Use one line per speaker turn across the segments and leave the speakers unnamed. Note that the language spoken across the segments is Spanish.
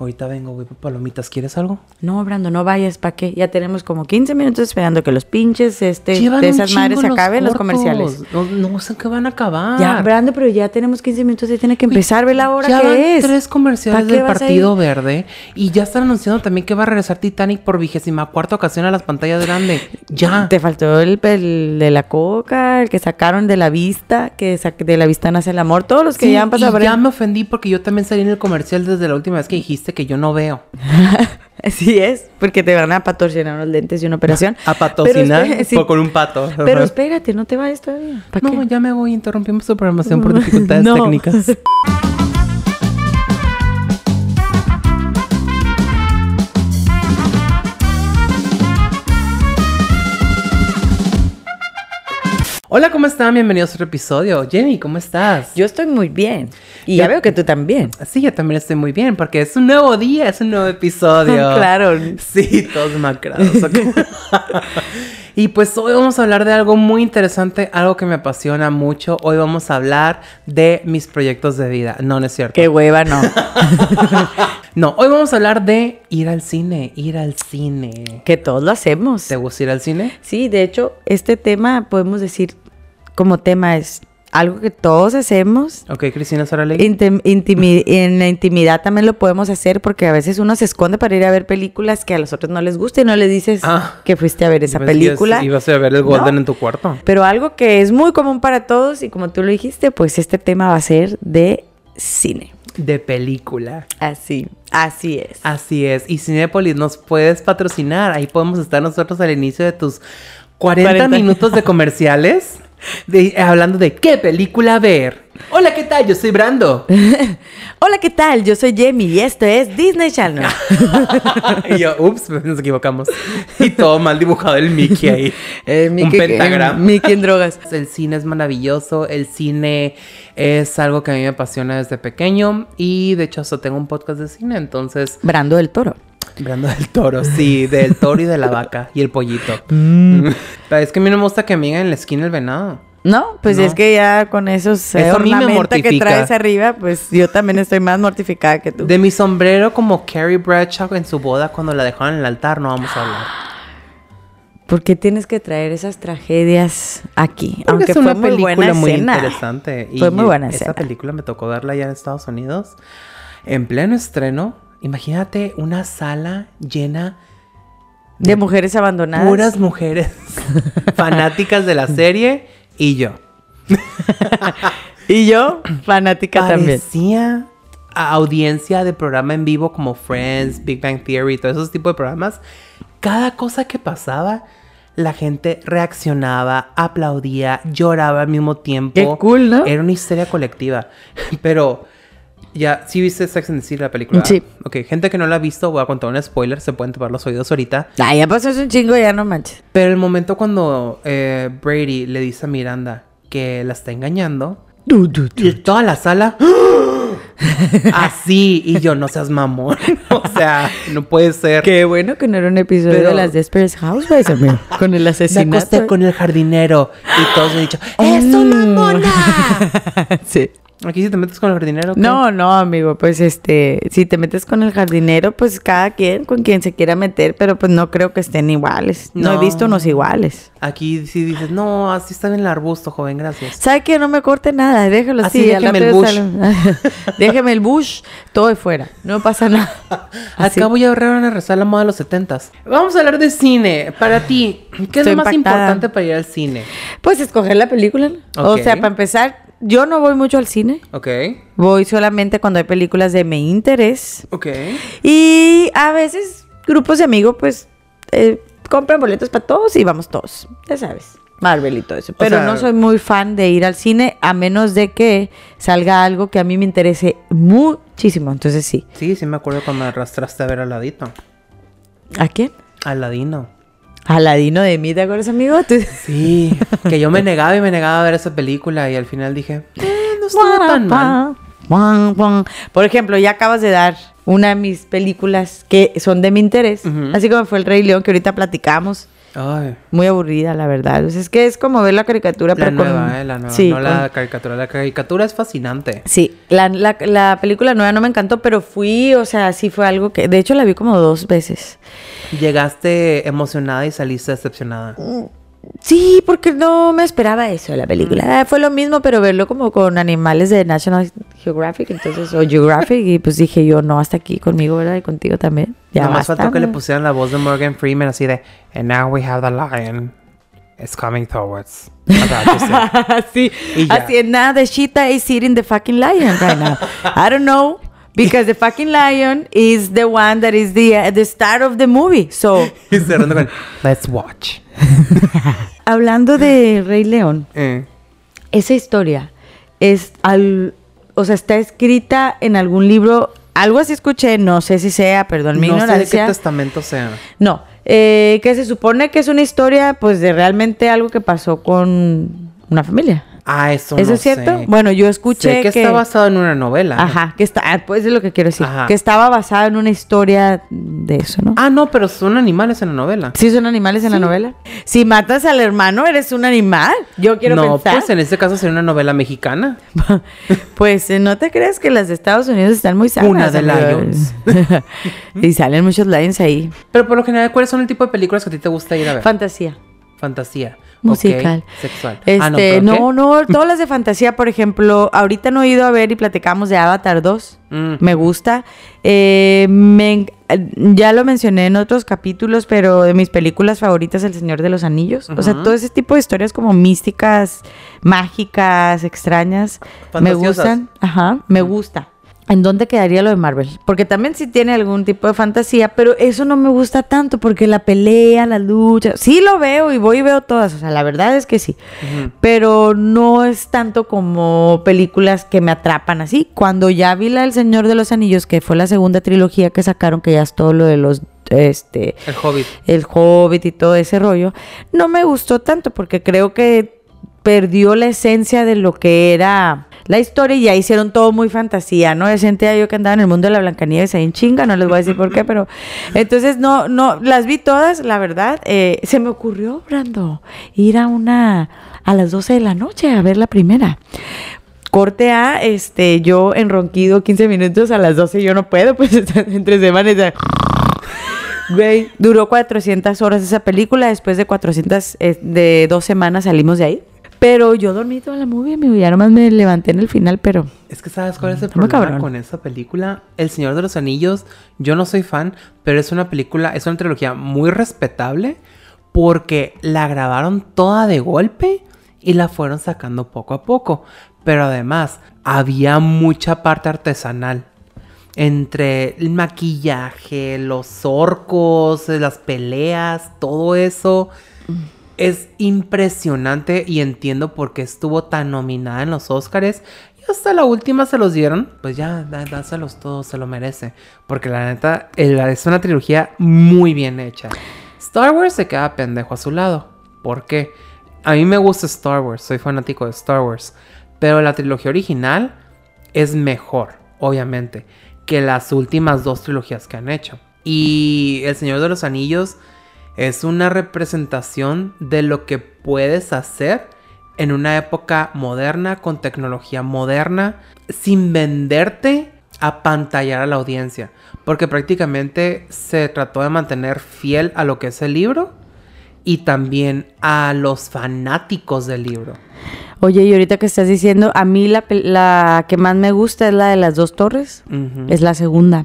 Ahorita vengo, güey, palomitas. ¿Quieres algo?
No, Brando, no vayas, ¿para qué? Ya tenemos como 15 minutos esperando que los pinches este,
Llevan
de esas madres se acaben los
cortos.
comerciales.
No, no sé qué van a acabar.
Ya, Brando, pero ya tenemos 15 minutos y tiene que empezar. Ve la hora
ya van
que es.
tres comerciales
¿Pa' qué
del Partido? Verde y ya están anunciando también que va a regresar Titanic por vigésima cuarta ocasión a las pantallas grandes. Ya.
Te faltó el, el de la coca, el que sacaron de la vista, que de la vista nace el amor. Todos los que
Sí,
ya han pasado
y ya me ofendí porque yo también salí en el comercial desde la última vez que dijiste que yo no veo.
Así es, porque te van a patrocinar unos lentes y una operación.
A patrocinar
sí.
o con un pato.
Pero espérate, no te vayas todavía. ¿Para
No,
qué?
ya me voy. Interrumpimos su programación por dificultades
No.
técnicas. Hola, ¿cómo están? Bienvenidos a otro episodio. Jenny, ¿cómo estás?
Yo estoy muy bien. Y ya
Ya-
veo que tú también.
Sí, yo también estoy muy bien porque es un nuevo día, es un nuevo episodio.
Claro.
Sí, todos macrados. ok. y pues hoy vamos a hablar de algo muy interesante, algo que me apasiona mucho. Hoy vamos a hablar de mis proyectos de vida. No, no es cierto.
Qué hueva, no.
No, hoy vamos a hablar de ir al cine, ir al cine.
que todos lo hacemos.
¿Te gusta ir al cine?
Sí, de hecho, este tema podemos decir como tema es algo que todos hacemos.
Ok, Cristina
intimi- en la intimidad también lo podemos hacer porque a veces uno se esconde para ir a ver películas que a los otros no les gusta y no le dices
Ah.
que fuiste a ver esa
ibas-
película.
Ibas a ver el Golden
No.
en tu cuarto.
Pero algo que es muy común para todos y como tú lo dijiste, pues este tema va a ser de cine.
De película.
Así, así es.
Así es. Y Cinépolis, nos puedes patrocinar. Ahí podemos estar nosotros al inicio de tus 40,
40.
minutos de comerciales. de- hablando de qué película ver. Hola, ¿qué tal? Yo soy Brando.
Hola, ¿qué tal? Yo soy Jamie y esto es Disney Channel.
y yo, ups, nos equivocamos. Y todo mal dibujado el Mickey ahí. Un pentagrama.
Mickey en drogas.
El cine es maravilloso, el cine es algo que a mí me apasiona desde pequeño y de hecho hasta tengo un podcast de cine, entonces
Brando del Toro.
Brando del toro, sí, del toro y de la vaca y el pollito. Pero es que a mí no me gusta que me digan en la esquina el venado.
No, pues
No.
es que ya con esos eh, ornamenta que traes arriba, pues yo también estoy más mortificada que tú.
De mi sombrero como Carrie Bradshaw en su boda cuando la dejaron en el altar, no vamos a hablar.
¿Por qué tienes que traer esas tragedias aquí?
Porque
Aunque
es una
fue muy
película
buena
muy
escena.
interesante. Y
Fue muy buena
esa
escena.
película me tocó verla ya en Estados Unidos. En pleno estreno, imagínate una sala llena
De mujeres abandonadas.
puras mujeres fanáticas de la serie y yo.
Y yo, fanática también.
Parecía a audiencia de programa en vivo como Friends, Big Bang Theory, todos esos tipos de programas. Cada cosa que pasaba, la gente reaccionaba, aplaudía, lloraba al mismo tiempo.
Qué cool, ¿no?
Era una histeria colectiva. Pero ya, ¿sí viste Sex and the City la película?
Sí.
Ok, gente que no la ha visto, voy a contar un spoiler, se pueden tapar los oídos ahorita.
Ya pasó un chingo, ya no manches.
Pero el momento cuando eh, Brady le dice a Miranda que la está engañando, y toda la sala. Así. Y yo, no seas mamón. o sea, no puede ser.
Qué bueno que no era un episodio
Pero-
de las Desperate Housewives, amigo. Con el
Me
asesinato.
acosté con el jardinero. Y todos me han dicho, ¡Eso, mamona!
sí.
Aquí si te metes con el jardinero. ¿qué?
No, no, amigo, pues este, si te metes con el jardinero, pues cada quien con quien se quiera meter, pero pues no creo que estén iguales. No, he visto unos iguales.
Aquí sí dices, no, así está en el arbusto, joven, gracias.
¿Sabe que no me corte nada? Déjalo
Así,
al
déjeme el
sale- déjeme el bush, todo de fuera. No pasa nada. Así.
Acá voy a ahorrar una rezar la moda de los setentas. Vamos a hablar de cine. Para ti, ¿qué es
Estoy
lo más
impactada.
importante para ir al cine?
Pues escoger la película. O sea, para empezar, yo no voy mucho al cine.
Ok.
Voy solamente cuando hay películas de mi interés.
Ok.
Y a veces grupos de amigos, pues, eh, compran boletos para todos y vamos todos. Ya sabes. Marvel y todo eso. Pero
sea-
no soy muy fan de ir al cine a menos de que salga algo que a mí me interese muchísimo. Entonces sí.
Sí, sí me acuerdo cuando me arrastraste a ver Aladito.
¿A quién?
Aladino.
Aladino de mí, ¿te acuerdas, amigo?
Sí, que yo me negaba y me negaba a ver esa película y al final dije, eh, no estuvo tan mal.
Por ejemplo, ya acabas de dar una de mis películas que son de mi interés,
Ujú.
así como fue El Rey León que ahorita platicamos.
Ay.
Muy aburrida, la verdad. O sea, es que es como ver la caricatura,
La
pero con-
nueva, eh, la nueva.
Sí,
no
con-
la caricatura. La caricatura es fascinante.
Sí, la, la, la película nueva no me encantó, pero fui, o sea, sí fue algo que... De hecho, la vi como dos veces.
Llegaste emocionada y saliste decepcionada.
Sí, porque no me esperaba eso de la película. Ah, Fue lo mismo, pero verlo como con animales de National Geographic, entonces, o Geographic, y pues dije yo, no, hasta aquí conmigo, ¿verdad? Y contigo también. Ya
Nada más faltó que le pusieran la voz de Morgan Freeman así de And now we have the lion. It's coming towards. Say-
así, así, nada, the cheetah is eating the fucking lion right now. I don't know, because the fucking lion is the one that is the, uh, the star of the movie. So,
y cerrando con Let's watch.
hablando de Rey León,
Eh,
esa historia es al, o sea, está escrita en algún libro, algo así escuché, no sé si sea, perdón mi
no sé de qué testamento sea.
no, eh, que se supone que es una historia, pues, de realmente algo que pasó con una familia.
Ah, eso,
¿Eso
no
es cierto?
sé.
Bueno, yo escuché
Sé que, está basado en una novela.
Ajá, que está, ah, pues es lo que quiero decir,
Ajá.
que estaba basada en una historia de eso, ¿no?
Ah, no, pero son animales en la novela.
¿Sí son animales en la novela? Si matas al hermano, eres un animal. Yo quiero
no,
pensar.
pues en este caso sería una novela mexicana.
Pues eh, no te creas que las de Estados Unidos están muy sanas.
Una de. Lions.
y salen muchos lions ahí.
Pero por lo general, ¿cuáles son el tipo de películas que a ti te gusta ir a ver?
Fantasía.
Fantasía.
Musical.
Sexual.
Este,
ah, no, ¿pero
no, no, todas las de fantasía, por ejemplo, ahorita no he ido a ver y platicamos de Avatar 2.
Mm.
Me gusta. Eh, me en- ya lo mencioné en otros capítulos, pero de mis películas favoritas, El Señor de los Anillos. O sea, todo ese tipo de historias como místicas, mágicas, extrañas, me gustan. Ajá, me gusta. ¿En dónde quedaría lo de Marvel? Porque también sí tiene algún tipo de fantasía, pero eso no me gusta tanto porque la pelea, la lucha, sí lo veo y voy y veo todas, o sea, la verdad es que sí, pero no es tanto como películas que me atrapan así. Cuando ya vi la del Señor de los Anillos, que fue la segunda trilogía que sacaron, que ya es todo lo de los, este,
El Hobbit.
el Hobbit y todo ese rollo, no me gustó tanto porque creo que perdió la esencia de lo que era la historia y ya hicieron todo muy fantasía, ¿no? Yo sentía yo que andaba en el mundo de la Blancanieves ahí en chinga, no les voy a decir por qué, pero entonces no, no, las vi todas, la verdad. Eh, se me ocurrió, Brando, ir a una, a las 12 de la noche a ver la primera. Corte A, este, yo en ronquido 15 minutos a las 12 yo no puedo, pues entre semanas. ya- Güey, duró 400 horas esa película. Después de 400, eh, de dos semanas salimos de ahí. Pero yo dormí toda la movie, amigo. Ya nomás me levanté en el final, pero
Es que sabes cuál es el
Está
problema
cabrón.
con esa película. El Señor de los Anillos, yo no soy fan, pero es una película, es una trilogía muy respetable porque la grabaron toda de golpe y la fueron sacando poco a poco. Pero además, había mucha parte artesanal. Entre el maquillaje, los orcos, las peleas, todo eso. Es impresionante y entiendo por qué estuvo tan nominada en los Oscars. Y hasta la última se los dieron. Pues ya, dá- dáselos todos, se lo merece. Porque la neta, es una trilogía muy bien hecha. Star Wars se queda pendejo a su lado. ¿Por qué? A mí me gusta Star Wars, soy fanático de Star Wars. Pero la trilogía original es mejor, obviamente, que las últimas dos trilogías que han hecho. Y El Señor de los Anillos es una representación de lo que puedes hacer en una época moderna, con tecnología moderna, sin venderte a pantallar a la audiencia. Porque prácticamente se trató de mantener fiel a lo que es el libro y también a los fanáticos del libro.
Oye, y ahorita que estás diciendo, a mí la, que más me gusta es la de las dos torres. Es la segunda.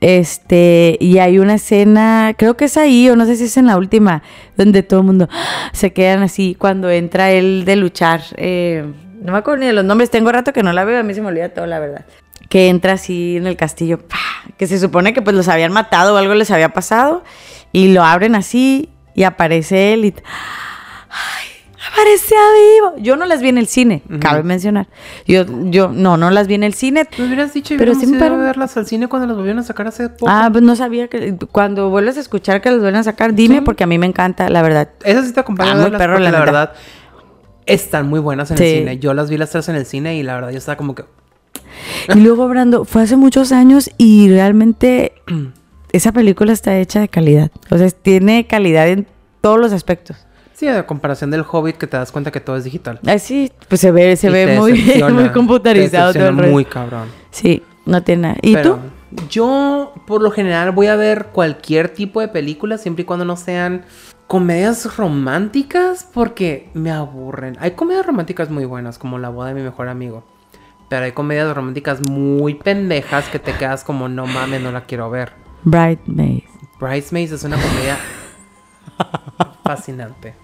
Este, y hay una escena, creo que es ahí, o no sé si es en la última, donde todo el mundo se quedan así cuando entra él de luchar. eh, no me acuerdo ni de los nombres, tengo rato que no la veo, a mí se me olvida todo, la verdad. Que entra así en el castillo, que se supone que pues los habían matado o algo les había pasado, y lo abren así y aparece él y. Aparecía vivo. Yo no las vi en el cine, cabe mencionar. Yo, yo, no, no las vi en el cine.
Me hubieras dicho
Pero
ido a
paró.
verlas al cine cuando las volvieron a sacar hace poco.
Ah, pues no sabía que cuando vuelves a escuchar que los vuelven a sacar, dime
Sí.
porque a mí me encanta, la verdad.
Esas sí te acompañan
Ah,
a
muy perro, la
la, verdad están muy buenas en
Sí.
el cine. Yo las vi las tres en el cine y la verdad yo estaba como que...
Y luego, Brando, fue hace muchos años y realmente esa película está hecha de calidad. O sea, tiene calidad en todos los aspectos.
Sí, a comparación del Hobbit que te das cuenta que todo es digital.
Así, pues se ve, se
Y
ve
te
muy, muy
te
computarizado todo el
decepciona
rollo.
muy cabrón.
Sí, no tiene nada. ¿Y
Pero
tú?
Yo, por lo general, voy a ver cualquier tipo de película, siempre y cuando no sean comedias románticas, porque me aburren. Hay comedias románticas muy buenas, como La boda de mi mejor amigo. Pero hay comedias románticas muy pendejas que te quedas como, no mames, no la quiero ver.
Bridesmaids.
Bridesmaids es una comedia fascinante.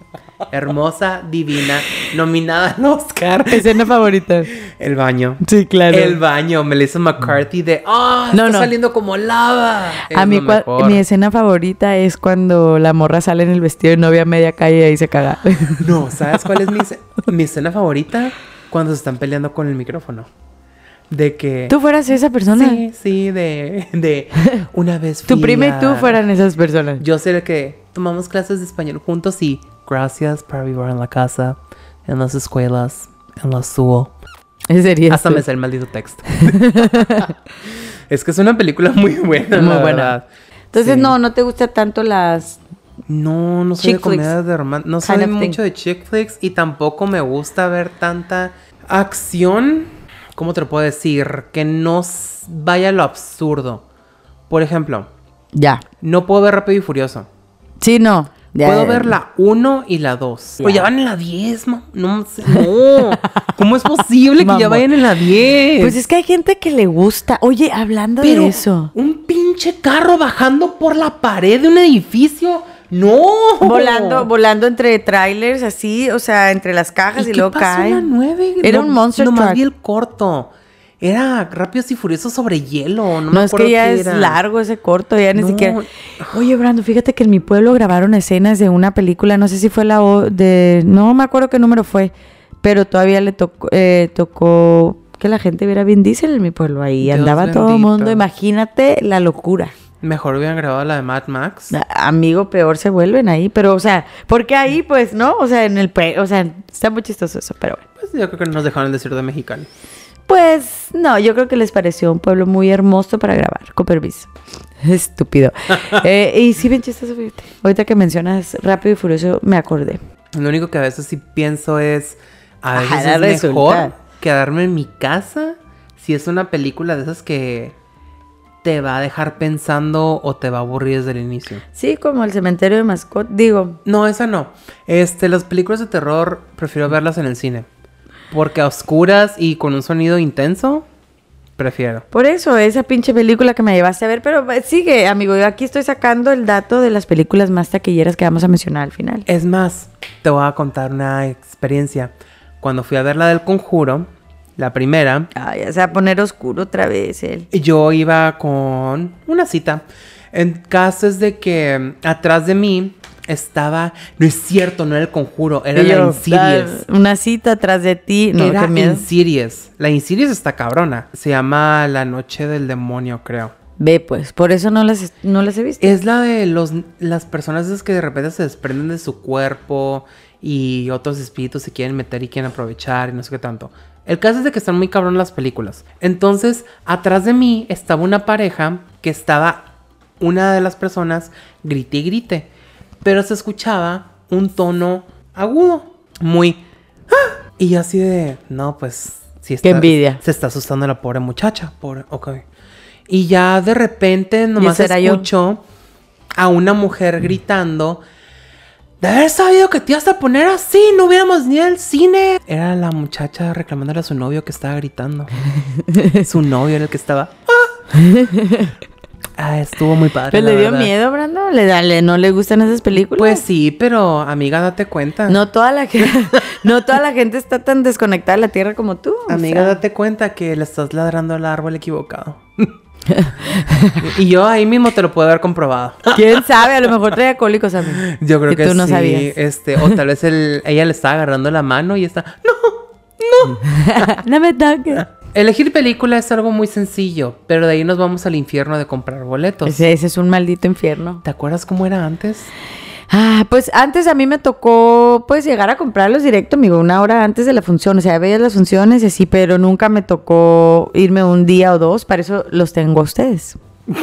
Hermosa, divina, nominada al Oscar.
Escena favorita.
El baño.
Sí, claro.
El baño, Melissa McCarthy de ¡Ah!
No,
está
no.
saliendo como lava. Es
A mí, mi escena favorita es cuando la morra sale en el vestido de novia a media calle y ahí se caga.
No, ¿sabes cuál es mi, esce- mi escena favorita? Cuando se están peleando con el micrófono. De que.
¿Tú fueras esa persona?
Sí, sí, de. De. Una vez.
Tu prima y tú fueran esas personas.
Yo sé que tomamos clases de español juntos y gracias por vivir en la casa, en las escuelas, en la SUO.
Sería
Hasta
tú.
me sé el maldito texto. es que es una película muy buena,
Muy buena.
verdad.
Entonces,
Sí.
no, no te gustan tanto las...
No, no soy de comedias de romance. No soy mucho de chick flicks y tampoco me gusta ver tanta acción. ¿Cómo te lo puedo decir? Que no vaya a lo absurdo. Por ejemplo,
Ya.
no puedo ver Rápido y Furioso.
Sí, no. Ya,
Puedo
ya.
ver la 1 y la 2. Pero
Ya.
van en la 10, ma- No, sé- no. ¿Cómo es posible que ya vayan en la 10?
Pues es que hay gente que le gusta. Oye, hablando
Pero
de eso.
un pinche carro bajando por la pared de un edificio. No.
Volando, volando entre trailers así, o sea, entre las cajas y,
¿Y qué
luego cae.
en la 9?
Era un monster
Nomás
truck.
vi el corto. Era Rápidos y Furiosos sobre hielo. No,
No,
me
es que ya es largo ese corto, ya ni
No.
siquiera. Oye, Brando, fíjate que en mi pueblo grabaron escenas de una película, no sé si fue la o- de, no me acuerdo qué número fue, pero todavía le tocó, eh, tocó que la gente viera Vin Diesel en mi pueblo ahí,
Dios
andaba todo el mundo, imagínate la locura.
Mejor hubieran grabado la de Mad Max.
A- Amigo, peor se vuelven ahí, pero, o sea, porque ahí, pues, ¿no? O sea, en el, o sea, está muy chistoso eso, pero bueno.
Pues yo creo que nos dejaron el desierto de Mexicali.
Pues no, yo creo que les pareció un pueblo muy hermoso para grabar, con permiso. Estúpido. Eh, y sí, bien chistoso, fíjate. Ahorita que mencionas Rápido y Furioso, me acordé.
Lo único que a veces sí pienso es. A veces
Ajá,
es
resulta.
mejor quedarme en mi casa si es una película de esas que te va a dejar pensando o te va a aburrir desde el inicio.
Sí, como el cementerio de mascot. Digo,
No, esa no. Este, las películas de terror prefiero verlas en el cine. Porque a oscuras y con un sonido intenso, prefiero.
por eso, esa pinche película que me llevaste a ver, pero eh, sigue, amigo. Yo aquí estoy sacando el dato de las películas más taquilleras que vamos a mencionar al final.
Es más, te voy a contar una experiencia. Cuando fui a ver la del conjuro, la primera,
Ay, ya se va a poner oscuro otra vez él.
yo iba con una cita. En caso es de que mm, atrás de mí estaba. No es cierto, no era el conjuro, era la
yo,
Insidious.
ah, Una cita atrás de ti. No,
era. Insidious. La Insidious está cabrona. Se llama La Noche del Demonio, creo.
Ve, pues, por eso no las, no las he visto.
Es la de los, las personas que de repente se desprenden de su cuerpo y otros espíritus se quieren meter y quieren aprovechar y no sé qué tanto. El caso es de que están muy cabrón las películas. Entonces, atrás de mí estaba una pareja que estaba una de las personas grite y grite, pero se escuchaba un tono agudo, muy "Ah", y yo así de, no, pues si está,
envidia.
Se está asustando la pobre muchacha, pobre, ok. Y ya de repente nomás
era yo.
escucho a una mujer gritando. De haber sabido que te ibas a poner así, no hubiéramos ni al cine. Era la muchacha reclamándole a su novio que estaba gritando. su novio era el que estaba. "Ah". Ah, estuvo muy padre.
¿Pero le dio
verdad.
miedo, Brando? ¿Le, da- le- ¿No le gustan esas películas?
Pues sí, pero amiga, date cuenta.
No toda la gente, no toda la gente está tan desconectada de la tierra como tú. o
Amiga,
sea.
date cuenta que le estás ladrando al árbol equivocado. y yo ahí mismo te lo puedo haber comprobado.
¿Quién sabe? A lo mejor traía cólicos a mí.
Yo creo
Y
que
tú no
sí,
sabías.
este, o tal vez el- ella le está agarrando la mano y está, no.
no me toques.
Elegir película es algo muy sencillo, pero de ahí nos vamos al infierno de comprar boletos.
Ese, ese es un maldito infierno.
¿Te acuerdas cómo era antes?
Ah, pues antes a mí me tocó pues llegar a comprarlos directo, amigo, una hora antes de la función. O sea, veía las funciones y así, pero nunca me tocó irme un día o dos. Para eso los tengo a ustedes.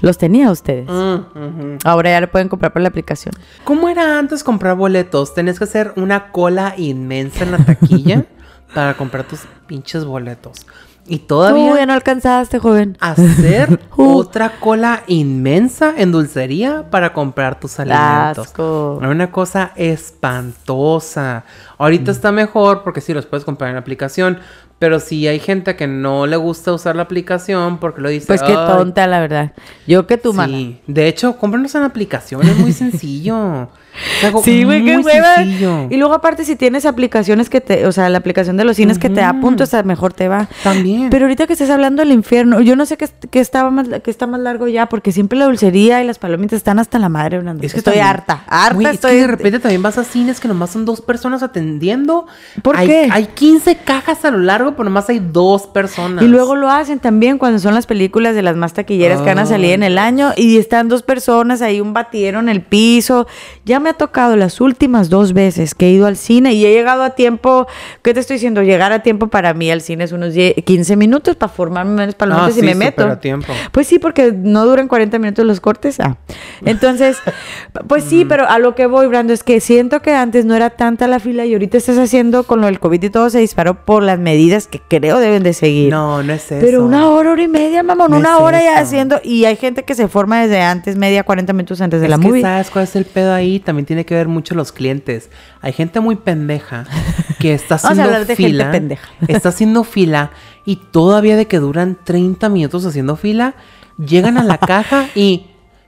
Los tenía ustedes.
Mm.
Ahora ya le pueden comprar por la aplicación.
¿Cómo era antes comprar boletos? Tenías que hacer una cola inmensa en la taquilla para comprar tus pinches boletos. Y todavía
ya no alcanzaste, joven.
hacer
Uh.
otra cola inmensa en dulcería para comprar tus alimentos.
Asco.
Una cosa espantosa. Ahorita está mejor porque sí los puedes comprar en la aplicación. Pero si hay gente que no le gusta usar la aplicación porque lo dice.
Pues qué
"Ay,
tonta, la verdad. Yo que tu.
Sí, de hecho, cómpranos en la aplicación, es muy sencillo. Algo
Sí, güey, qué hueva. Y luego aparte si tienes aplicaciones que te, o sea, la aplicación de los cines que te da puntos, hasta mejor te va.
También.
Pero ahorita que estás hablando del infierno, yo no sé qué, qué estaba más, qué está más largo ya, porque siempre la dulcería y las palomitas están hasta la madre, Brando.
Es que
estoy
también-
harta, harta estoy.
Es que de repente también vas a cines que nomás son dos personas atendiendo.
¿Por
Hay-
qué?
Hay 15 cajas a lo largo, pero nomás hay dos personas.
Y luego lo hacen también cuando son las películas de las más taquilleras que van a salir en el año y están dos personas ahí, un batidero en el piso. Ya me ha tocado las últimas dos veces que he ido al cine y he llegado a tiempo, ¿qué te estoy diciendo? Llegar a tiempo para mí al cine es unos 10, 15 minutos para formarme menos palomitas
Ah,
y
sí,
me meto.
a tiempo.
Pues sí, porque no duran 40 minutos los cortes. Ah. Entonces, pues sí,
Mm.
pero a lo que voy, Brando, es que siento que antes no era tanta la fila y ahorita estás haciendo con lo del COVID y todo se disparó por las medidas que creo deben de seguir.
No, no es eso.
Pero una hora, hora y media, mamón,
No
una
es
hora ya haciendo. Y hay gente que se forma desde antes, media, 40 minutos antes de
Es
la
que
movie.
¿Sabes cuál es el pedo ahí? También tiene que ver mucho los clientes. Hay gente muy pendeja que está
Vamos a
haciendo
gente
fila.
pendeja.
Está haciendo fila y todavía de que duran 30 minutos haciendo fila, llegan a la caja y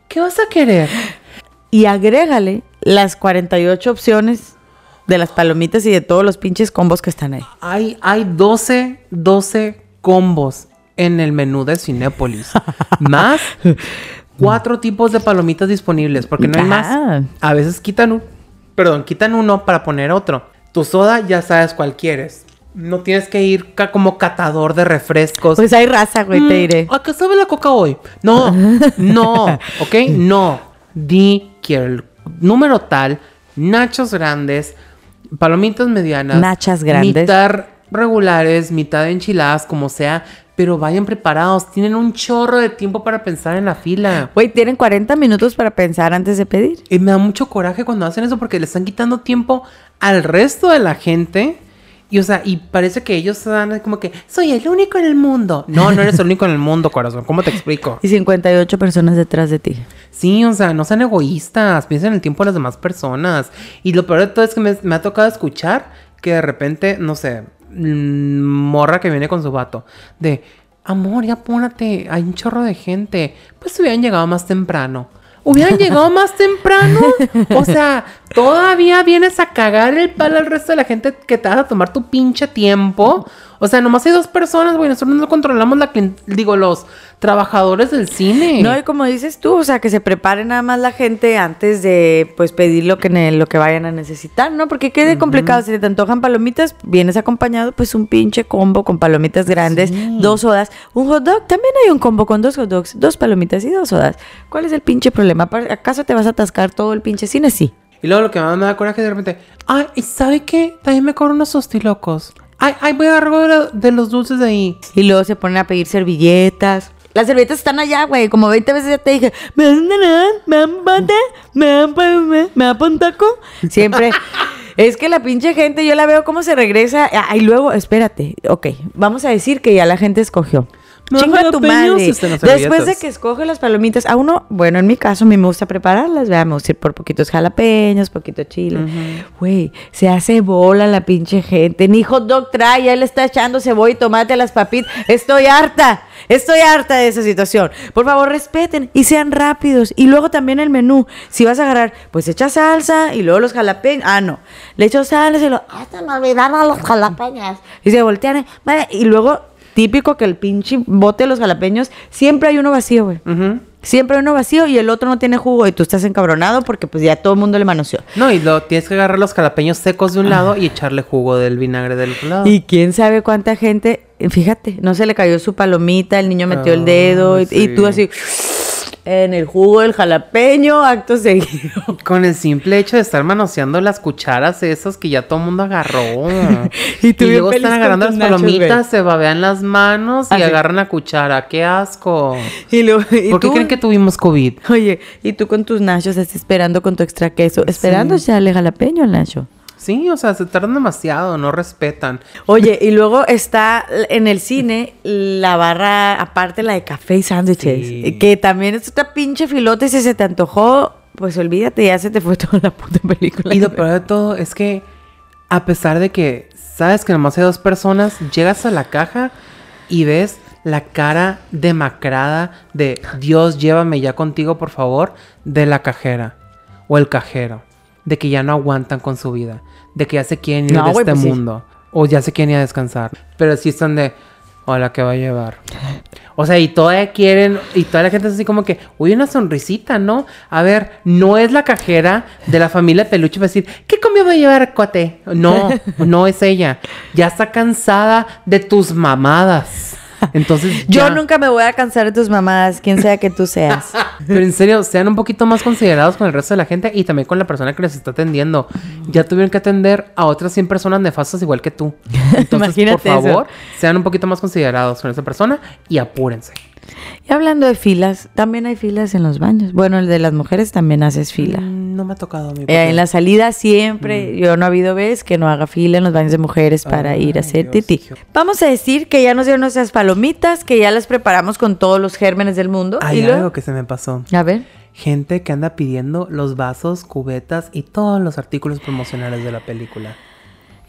¿qué vas a querer?
Y agrégale las 48 opciones de las palomitas y de todos los pinches combos que están ahí.
Hay, hay 12, 12 combos en el menú de Cinépolis. más cuatro tipos de palomitas disponibles, porque no hay más. A veces quitan un, perdón, quitan uno para poner otro. Tu soda ya sabes cuál quieres. No tienes que ir ca- como catador de refrescos.
Pues hay raza, güey, te
Mm,
diré.
¿A qué sabe la coca hoy? No, no, ¿ok? No. Di quiero el número tal, nachos grandes, palomitas medianas.
Nachas grandes.
Mitad regulares, mitad enchiladas, como sea. Pero vayan preparados. Tienen un chorro de tiempo para pensar en la fila.
Güey, tienen 40 minutos para pensar antes de pedir.
Y me da mucho coraje cuando hacen eso porque le están quitando tiempo al resto de la gente. Y o sea, y parece que ellos están como que soy el único en el mundo. No, no eres el único en el mundo, corazón. ¿Cómo te explico?
Y 58 personas detrás de ti.
Sí, o sea, no sean egoístas, piensen en el tiempo de las demás personas. Y lo peor de todo es que me, me ha tocado escuchar que de repente, no sé, morra que viene con su vato, de, amor, ya apúrate, hay un chorro de gente. Pues hubieran llegado más temprano. Hubieran llegado más temprano. O sea, todavía vienes a cagar el palo al resto de la gente que te vas a tomar tu pinche tiempo. O sea, nomás hay dos personas, güey. Nosotros no controlamos la digo, los trabajadores del cine.
No, y como dices tú, o sea, que se prepare nada más la gente antes de, pues, pedir lo que, lo que vayan a necesitar, ¿no? Porque quede complicado. Si te antojan palomitas, vienes acompañado, pues, un pinche combo con palomitas grandes,
Sí.
dos sodas, un hot dog. También hay un combo con dos hot dogs, dos palomitas y dos sodas. ¿Cuál es el pinche problema? ¿Apar- ¿Acaso te vas a atascar todo el pinche cine? Sí.
Y luego lo que más me da coraje de repente, ay, ¿y ¿sabe qué? También me cobro unos tostilocos. Ay, ay, voy a agarrar algo de, los dulces de ahí.
Y luego se ponen a pedir servilletas. Las servilletas están allá, güey. Como 20 veces ya te dije, ¿me dan? ¿Me dan pate? ¿Me dan me, me dan un taco? Siempre. es que la pinche gente, yo la veo cómo se regresa. Ah, Y luego, espérate. Ok, vamos a decir que ya la gente escogió. Chinga tu madre.
este,
Después de que escoge las palomitas, a uno, bueno, en mi caso, a mí me gusta prepararlas, ¿verdad? Me gusta ir por poquitos jalapeños, poquito chile. Güey, se hace bola la pinche gente. Ni hot dog trae, ya le está echando cebolla y tomate a las papitas. Estoy harta, estoy harta de esa situación. Por favor, respeten y sean rápidos. Y luego también el menú. Si vas a agarrar, pues echa salsa y luego los jalapeños. Ah, no. Le echo salsa y lo. Ah, se me olvidaron los jalapeños. Y se voltean. eh, Y luego, típico que el pinche bote de los jalapeños, siempre hay uno vacío, güey. Siempre hay uno vacío y el otro no tiene jugo y tú estás encabronado porque pues ya todo el mundo le manoseó.
No, y lo tienes que agarrar los jalapeños secos de un lado y echarle jugo del vinagre del otro lado.
Y quién sabe cuánta gente, fíjate, no se le cayó su palomita, el niño metió el dedo y, y tú
sí.
así, en el jugo del jalapeño, acto seguido.
Con el simple hecho de estar manoseando las cucharas esas que ya todo el mundo agarró.
Y
y,
tú bien
luego están agarrando las
nachos,
palomitas, se babean las manos y
Así.
agarran la cuchara. ¡Qué asco!
Y y
¿Por qué creen que tuvimos COVID?
Oye, y tú con tus nachos así esperando con tu extra queso, esperando echarle jalapeño al nacho.
Sí, o sea, se tardan demasiado, no respetan.
Oye, y luego está en el cine la barra, aparte la de café y sándwiches,
Sí.
que también es otra pinche filota y si se te antojó, pues olvídate, ya se te fue toda la puta película.
Y lo peor de todo es que, a pesar de que sabes que nomás hay dos personas, llegas a la caja y ves la cara demacrada de Dios, llévame ya contigo, por favor, de la cajera o el cajero. De que ya no aguantan con su vida. De que ya se quieren ir
No,
de este
pues sí.
mundo. O ya se quieren ir a descansar. Pero sí están de, hola, ¿qué va a llevar? O sea, y todavía quieren, y toda la gente es así como que, uy, una sonrisita, ¿no? A ver, no es la cajera de la familia Peluche para decir, ¿qué comida va a llevar, cuate? No, no es ella. Ya está cansada de tus mamadas. Entonces,
Yo
ya.
nunca me voy a cansar de tus mamadas, quien sea que tú seas.
Pero en serio, sean un poquito más considerados con el resto de la gente y también con la persona que les está atendiendo. Ya tuvieron que atender a otras 100 personas nefastas igual que tú. Entonces, por favor,
eso.
sean un poquito más considerados con esa persona y apúrense.
Y hablando de filas, también hay filas en los baños. Bueno, el de las mujeres también haces fila.
Mm, No me ha tocado a mí.
Eh, en la salida siempre, yo no ha habido vez que no haga fila en los baños de mujeres para ir a hacer
Dios,
tití.
hijo.
Vamos a decir que ya nos dieron nuestras palomitas, que ya las preparamos con todos los gérmenes del mundo.
Hay
luego-
algo que se me pasó.
A ver.
Gente que anda pidiendo los vasos, cubetas y todos los artículos promocionales de la película.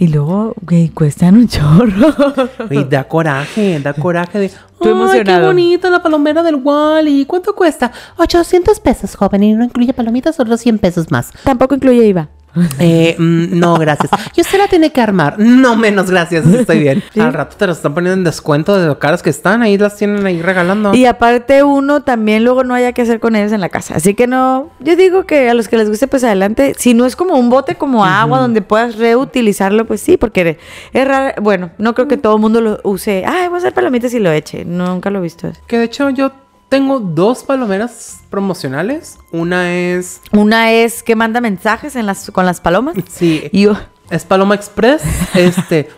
Y luego, güey, cuestan un chorro.
Y da coraje, da coraje de...
Tú
¡Ay,
emocionado.
qué bonita la palomera del Wally! ¿Cuánto cuesta? 800 pesos, joven. Y no incluye palomitas, solo 100 pesos más.
Tampoco incluye IVA.
Eh, mm, no, gracias. Y usted la tiene que armar. No menos, gracias. Estoy bien.
Sí.
Al rato te las están poniendo en descuento de lo caras que están. Ahí las tienen ahí regalando.
Y aparte uno también luego no haya que hacer con ellos en la casa. Así que no, yo digo que a los que les guste pues adelante, si no es como un bote como agua donde puedas reutilizarlo, pues sí, porque es raro, bueno, no creo que todo el mundo lo use, ay, voy a hacer palomitas y lo eche, nunca lo he visto.
Que de hecho yo tengo dos palomeras promocionales. Una es...
Una es que manda mensajes en las, con las palomas
Sí.
y yo,
Es Paloma Express. Este...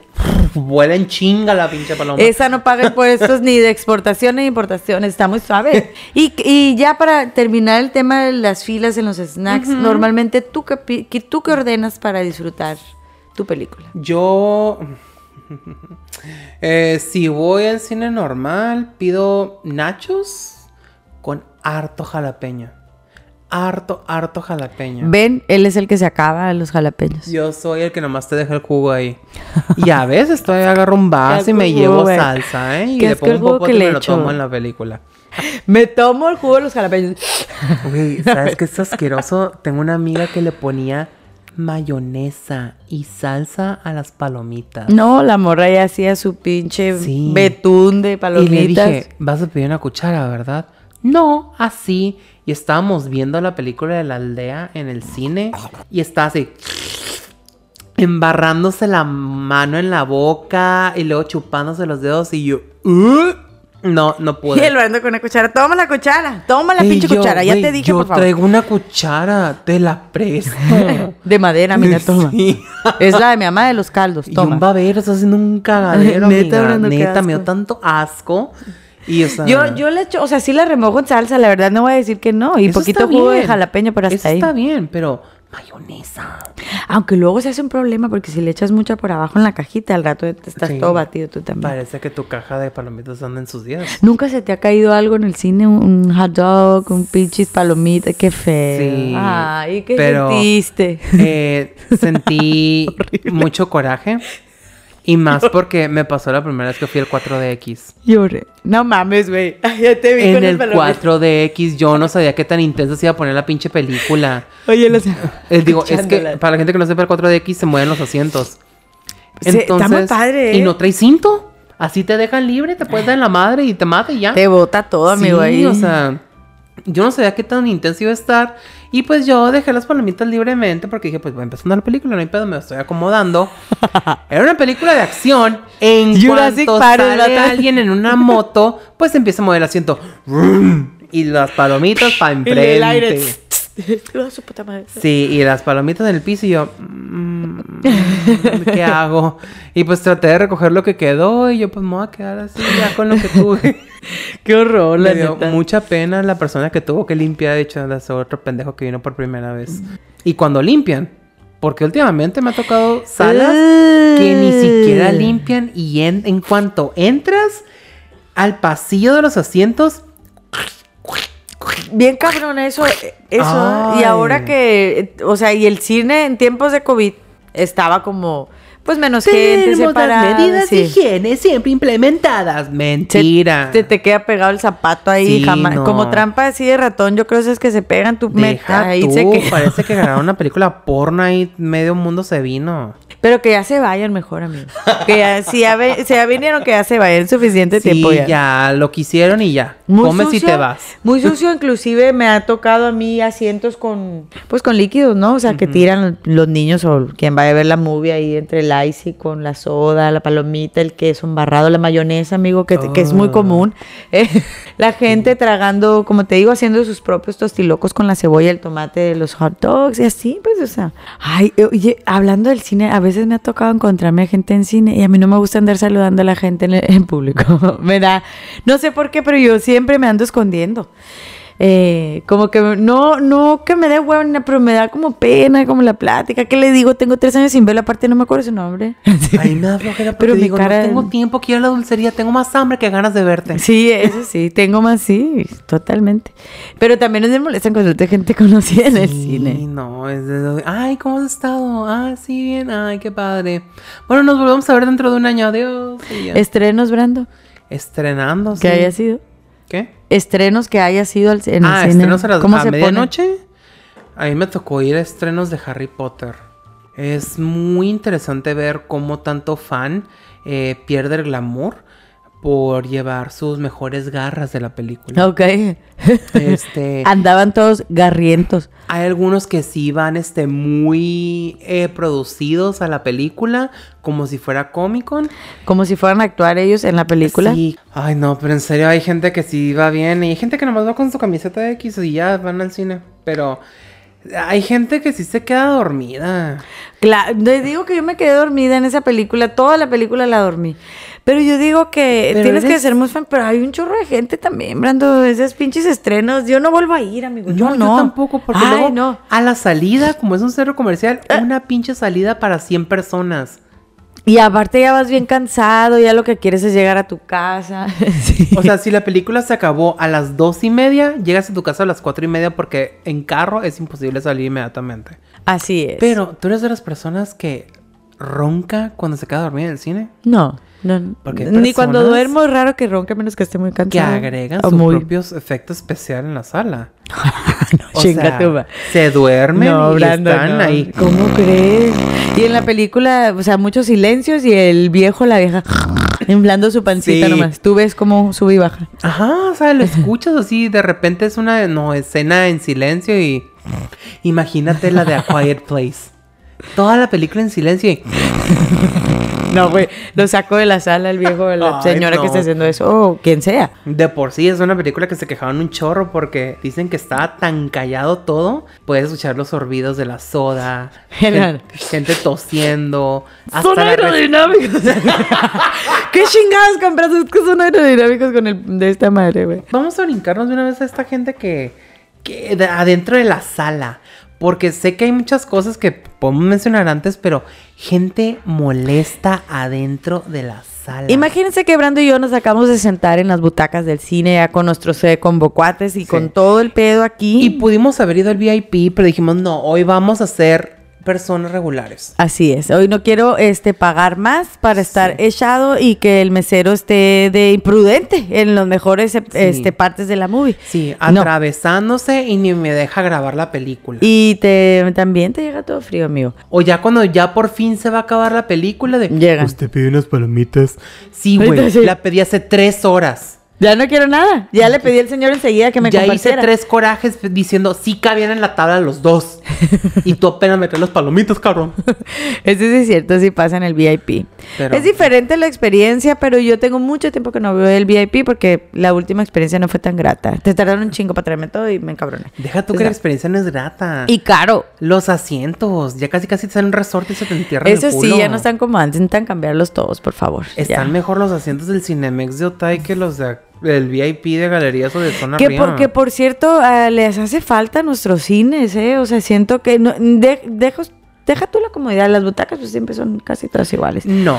vuela en chinga la pinche paloma.
esa no paga impuestos ni de exportación ni de importación, está muy suave. Y, y ya para terminar el tema de las filas en los snacks, normalmente tú qué, pi- qué- tú qué ordenas para disfrutar tu película.
Yo... eh, si voy al cine normal, pido nachos harto jalapeño. Harto, harto jalapeño.
Ven, él es el que se acaba los jalapeños.
Yo soy el que nomás te deja el jugo ahí. Y a veces todavía agarro un vaso y me llevo
güey.
salsa, ¿eh? Y le pongo
el
un
jugo
poco
que
y
le
me lo tomo en la película.
Me tomo el jugo de los jalapeños.
Güey, ¿sabes qué es asqueroso? Tengo una amiga que le ponía mayonesa y salsa a las palomitas.
No, la morra ya hacía su pinche
Sí.
betún de
Y
palomitas.
le dije, vas a pedir una cuchara, ¿verdad? No, así. Y estábamos viendo la película de la aldea en el cine y está así. Embarrándose la mano en la boca y luego chupándose los dedos y yo. "Uh". No, no
Y
pude.
él ando con una cuchara. Toma la cuchara. Toma la
Y
pinche
yo,
cuchara. Ya
"Güey,
te dije,
Yo
por favor.
traigo una cuchara, te la presto.
De madera, mira, toma.
Sí.
Es la de mi mamá de los caldos.
Y un
Toma.
babero, está haciendo un cagadero,
Neta,
amiga. Neta, me dio tanto asco. Y o sea,
Yo, yo le echo, o sea, sí la remojo en salsa, la verdad no voy a decir que no. Y poquito jugo de jalapeño, pero hasta
Eso
ahí.
está bien, pero mayonesa.
Aunque luego se hace un problema porque si le echas mucho por abajo en la cajita, al rato te estás
Sí.
todo batido tú también.
Parece que tu caja de palomitas anda en sus días.
¿Nunca se te ha caído algo en el cine? Un hot dog, un pinches palomita, qué feo.
Sí,
Ay, qué
pero-
sentiste.
Eh, sentí mucho coraje. Y más porque me pasó la primera vez que fui al 4DX.
Lloré. No mames, güey. Ya te vi
En
con
el
palomitas.
4DX yo no sabía qué tan intensa se iba a poner la pinche película.
Oye, los...
Eh, digo, es que para la gente que no sepa el 4DX se mueven los asientos.
Sí, está muy padre,
Y
¿eh?
no trae cinto. Así te dejan libre, te puedes dar en la madre y te mata y ya.
Te bota todo, amigo,
sí,
ahí.
o sea, yo no sabía qué tan intenso iba a estar. Y pues yo dejé las palomitas libremente porque dije, pues voy empezando la película, no hay pedo, me estoy acomodando. Era una película de acción. En
Jurassic
cuanto sale alguien en una moto, pues empieza a mover el asiento. Y las palomitas para
En
enfrente.
el aire. Su puta madre.
Sí, y las palomitas en el piso y yo, mm, ¿qué hago? Y pues traté de recoger lo que quedó y yo pues me voy a quedar así ya con lo que tuve.
Qué horror, la
Me dio
neta.
mucha pena la persona que tuvo que limpiar, de hecho, es otro pendejo que vino por primera vez. Y cuando limpian, porque últimamente me ha tocado salas que ni siquiera limpian y en, en cuanto entras al pasillo de los asientos,
Bien cabrón eso, eh, eso.
Ay.
Y ahora que, eh, o sea, y el cine en tiempos de COVID estaba como, pues menos gente separada.
medidas
sí.
de higiene siempre implementadas.
Se-
Mentira.
Te, te queda pegado el zapato ahí,
Sí,
jamás.
no.
Como trampa así de ratón, yo creo que es que se pegan tu meta.
Deja
Ahí
tú,
se queda.
parece que grabaron una película porno y medio mundo se vino.
Pero que ya se vayan mejor, amigo. Que ya, si ya, ve- si ya vinieron, que ya se vayan suficiente
Sí,
tiempo
ya.
ya.
lo quisieron y ya.
Muy
Comes y
sucio,
te vas.
Muy sucio, inclusive me ha tocado a mí asientos con, pues con líquidos, ¿no? O sea, que tiran los niños o quien vaya a ver la movie ahí entre el icy con la soda, la palomita, el queso embarrado, la mayonesa, amigo, que, que es muy
Ah.
común. Eh, la gente tragando, como te digo, haciendo sus propios tostilocos con la cebolla, el tomate, los hot dogs y así, pues, o sea. Ay, oye, hablando del cine, a veces me ha tocado encontrarme gente en cine y a mí no me gusta andar saludando a la gente en, en público. me da, no sé por qué, pero yo siempre me ando escondiendo. Eh, como que no, no que me dé huevo, pero me da como pena, como la plática. ¿Qué le digo? Tengo tres años sin verla, aparte no me acuerdo su nombre.
Ay, me da flojera
Pero mi
digo,
cara-
no tengo tiempo, quiero la dulcería, tengo más hambre que ganas de verte.
Sí, eso sí, tengo más, sí, totalmente. Pero también me molesta encontrarte gente conocida en el
Sí,
cine.
no, es de... Ay, ¿cómo has estado? Ah, sí, bien. Ay, qué padre. Bueno, nos volvemos a ver dentro de un año. Adiós.
Estrenos, Brando,
Estrenando,
que haya sido.
¿Qué?
Estrenos que haya sido en
ah,
el cine.
estrenos a, las,
¿Cómo
a
se
medianoche. A mí me tocó ir a estrenos de Harry Potter. Es muy interesante ver cómo tanto fan eh, pierde el glamour por llevar sus mejores garras de la película.
Ok.
Este,
Andaban todos garrientos.
hay algunos que sí van este, muy eh, producidos a la película, como si fuera Comic Con.
Como si fueran a actuar ellos en la película.
Sí. Ay, no, pero en serio hay gente que sí va bien y hay gente que nomás va con su camiseta de X y ya van al cine. Pero hay gente que sí se queda dormida.
Claro, te digo que yo me quedé dormida en esa película, toda la película la dormí. Pero yo digo que
Pero
tienes que ser muy fan, pero hay un chorro de gente también, Brando, esos pinches estrenos. Yo no vuelvo a ir, amigo. Yo
No,
no.
yo tampoco, porque
Ay,
luego
no.
a la salida, como es un centro comercial, una pinche salida para 100 personas.
Y aparte ya vas bien cansado, ya lo que quieres es llegar a tu casa. Sí.
O sea, si la película se acabó a las dos y media, llegas a tu casa a las cuatro y media porque en carro es imposible salir inmediatamente.
Así es.
Pero, ¿tú eres de las personas que ronca cuando se queda dormida en el cine?
No, no.
Porque
Ni cuando duermo es raro que ronque, menos que esté muy
Que
cansado.
agregan
O
sus
muy...
propios efectos especiales en la sala.
No,
O sea, se duermen
No,
y
Brando,
están
no.
ahí.
¿Cómo crees? Y en la película, o sea, muchos silencios y el viejo, la vieja, inflando su pancita
Sí.
nomás. Tú ves cómo sube y baja.
Ajá, o sea, lo escuchas así, de repente es una no, escena en silencio y imagínate la de A Quiet Place. Toda la película en silencio y
No, güey, lo saco de la sala el viejo, la
Ay,
señora
no.
que está haciendo eso, o quien sea.
de por sí es una película que se quejaban un chorro porque dicen que estaba tan callado todo, puedes escuchar los sorbidos de la soda, gente, gente tosiendo,
Son
hasta
aerodinámicos. ¿Qué chingados compras? Es que son aerodinámicos con el de esta madre, güey.
Vamos a brincarnos de una vez a esta gente que, que de- adentro de la sala. Porque sé que hay muchas cosas que podemos mencionar antes, pero gente molesta adentro de la sala.
Imagínense que Brando y yo nos acabamos de sentar en las butacas del cine ya con nuestros eh, convocuates y
Sí.
con todo el pedo aquí.
Y pudimos haber ido al VIP, pero dijimos, no, hoy vamos a ser personas regulares.
Así es. Hoy no quiero este pagar más para estar echado y que el mesero esté de imprudente en los mejores eh, este partes de la movie.
Sí,
No.
atravesándose y ni me deja grabar la película.
Y te también te llega todo frío, amigo.
O ya cuando ya por fin se va a acabar la película de...
Llega.
Usted pide unas palomitas. Sí, güey,
sí.
la pedí hace tres horas.
Ya no quiero nada. Ya le pedí al señor enseguida que me
ya hice
compartiera.
tres corajes diciendo sí cabían en la tabla los dos. y tú apenas me traes los palomitos, cabrón.
Eso sí es cierto, sí pasa en el VIP.
Pero-
Es diferente la experiencia, pero yo tengo mucho tiempo que no veo el VIP porque la última experiencia no fue tan grata. Te tardaron un chingo para traerme todo y me encabroné.
Deja tú
O
que la experiencia no es grata.
Y caro.
los asientos, ya casi casi te salen un resorte y se te entierran
Eso
el
sí,
culo.
ya no están como antes. Intentan cambiarlos todos, por favor.
Están
Ya.
mejor los asientos del Cinemex de Otay que los de, del VIP de galerías o de zona
Que, por, que por cierto, ah, les hace falta a nuestros cines, ¿eh? O sea, siento que... No, de- dejo- deja tú la comodidad. Las butacas pues siempre son casi todas iguales.
No.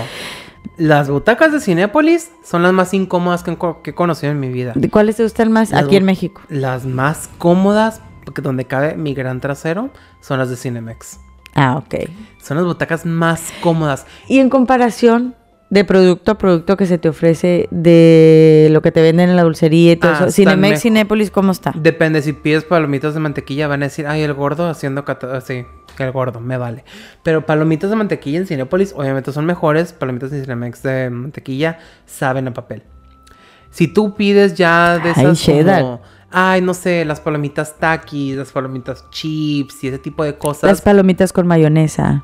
Las butacas de Cinépolis son las más incómodas que, he co- que he conocido en mi vida.
¿De ¿Cuáles te gustan más?
Las
Aquí en México.
Las más cómodas, porque donde cabe mi gran trasero, son las de Cinemex.
Ah, ok.
Son las butacas más cómodas.
Y en comparación de producto a producto que se te ofrece de lo que te venden en la dulcería y todo
Ah,
eso. Cinemex. Cinépolis, ¿cómo está?
Depende, si pides palomitas de mantequilla, van a decir, ay, el gordo haciendo así, el gordo, me vale. Pero palomitas de mantequilla en Cinépolis, obviamente son mejores. Palomitas de Cinemex de mantequilla saben a papel. Si tú pides ya de
Ay,
esas
cheddar.
como, ay, no sé, las palomitas takis, las palomitas chips y ese tipo de
Las
cosas.
palomitas con mayonesa.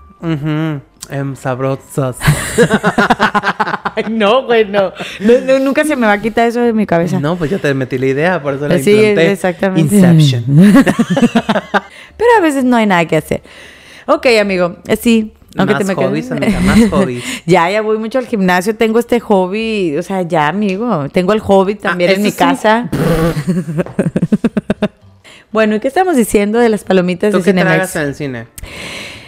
Em, sabrosas.
Ay, no, güey, no. No, no, Nunca se me va a quitar eso de mi cabeza.
no, pues ya te metí la idea, por eso la
Sí,
implanté.
exactamente.
Inception.
Pero a veces no hay nada que hacer. Ok, amigo, eh, sí. Aunque
Más
te me
hobbies, amiga, más hobbies.
ya, ya voy mucho al gimnasio. Tengo este hobby, o sea, ya, amigo. Tengo el hobby también
Ah,
en mi
sí.
casa. bueno, ¿y qué estamos diciendo de las palomitas
¿Tú
de
qué
Cinemex?
en el cine?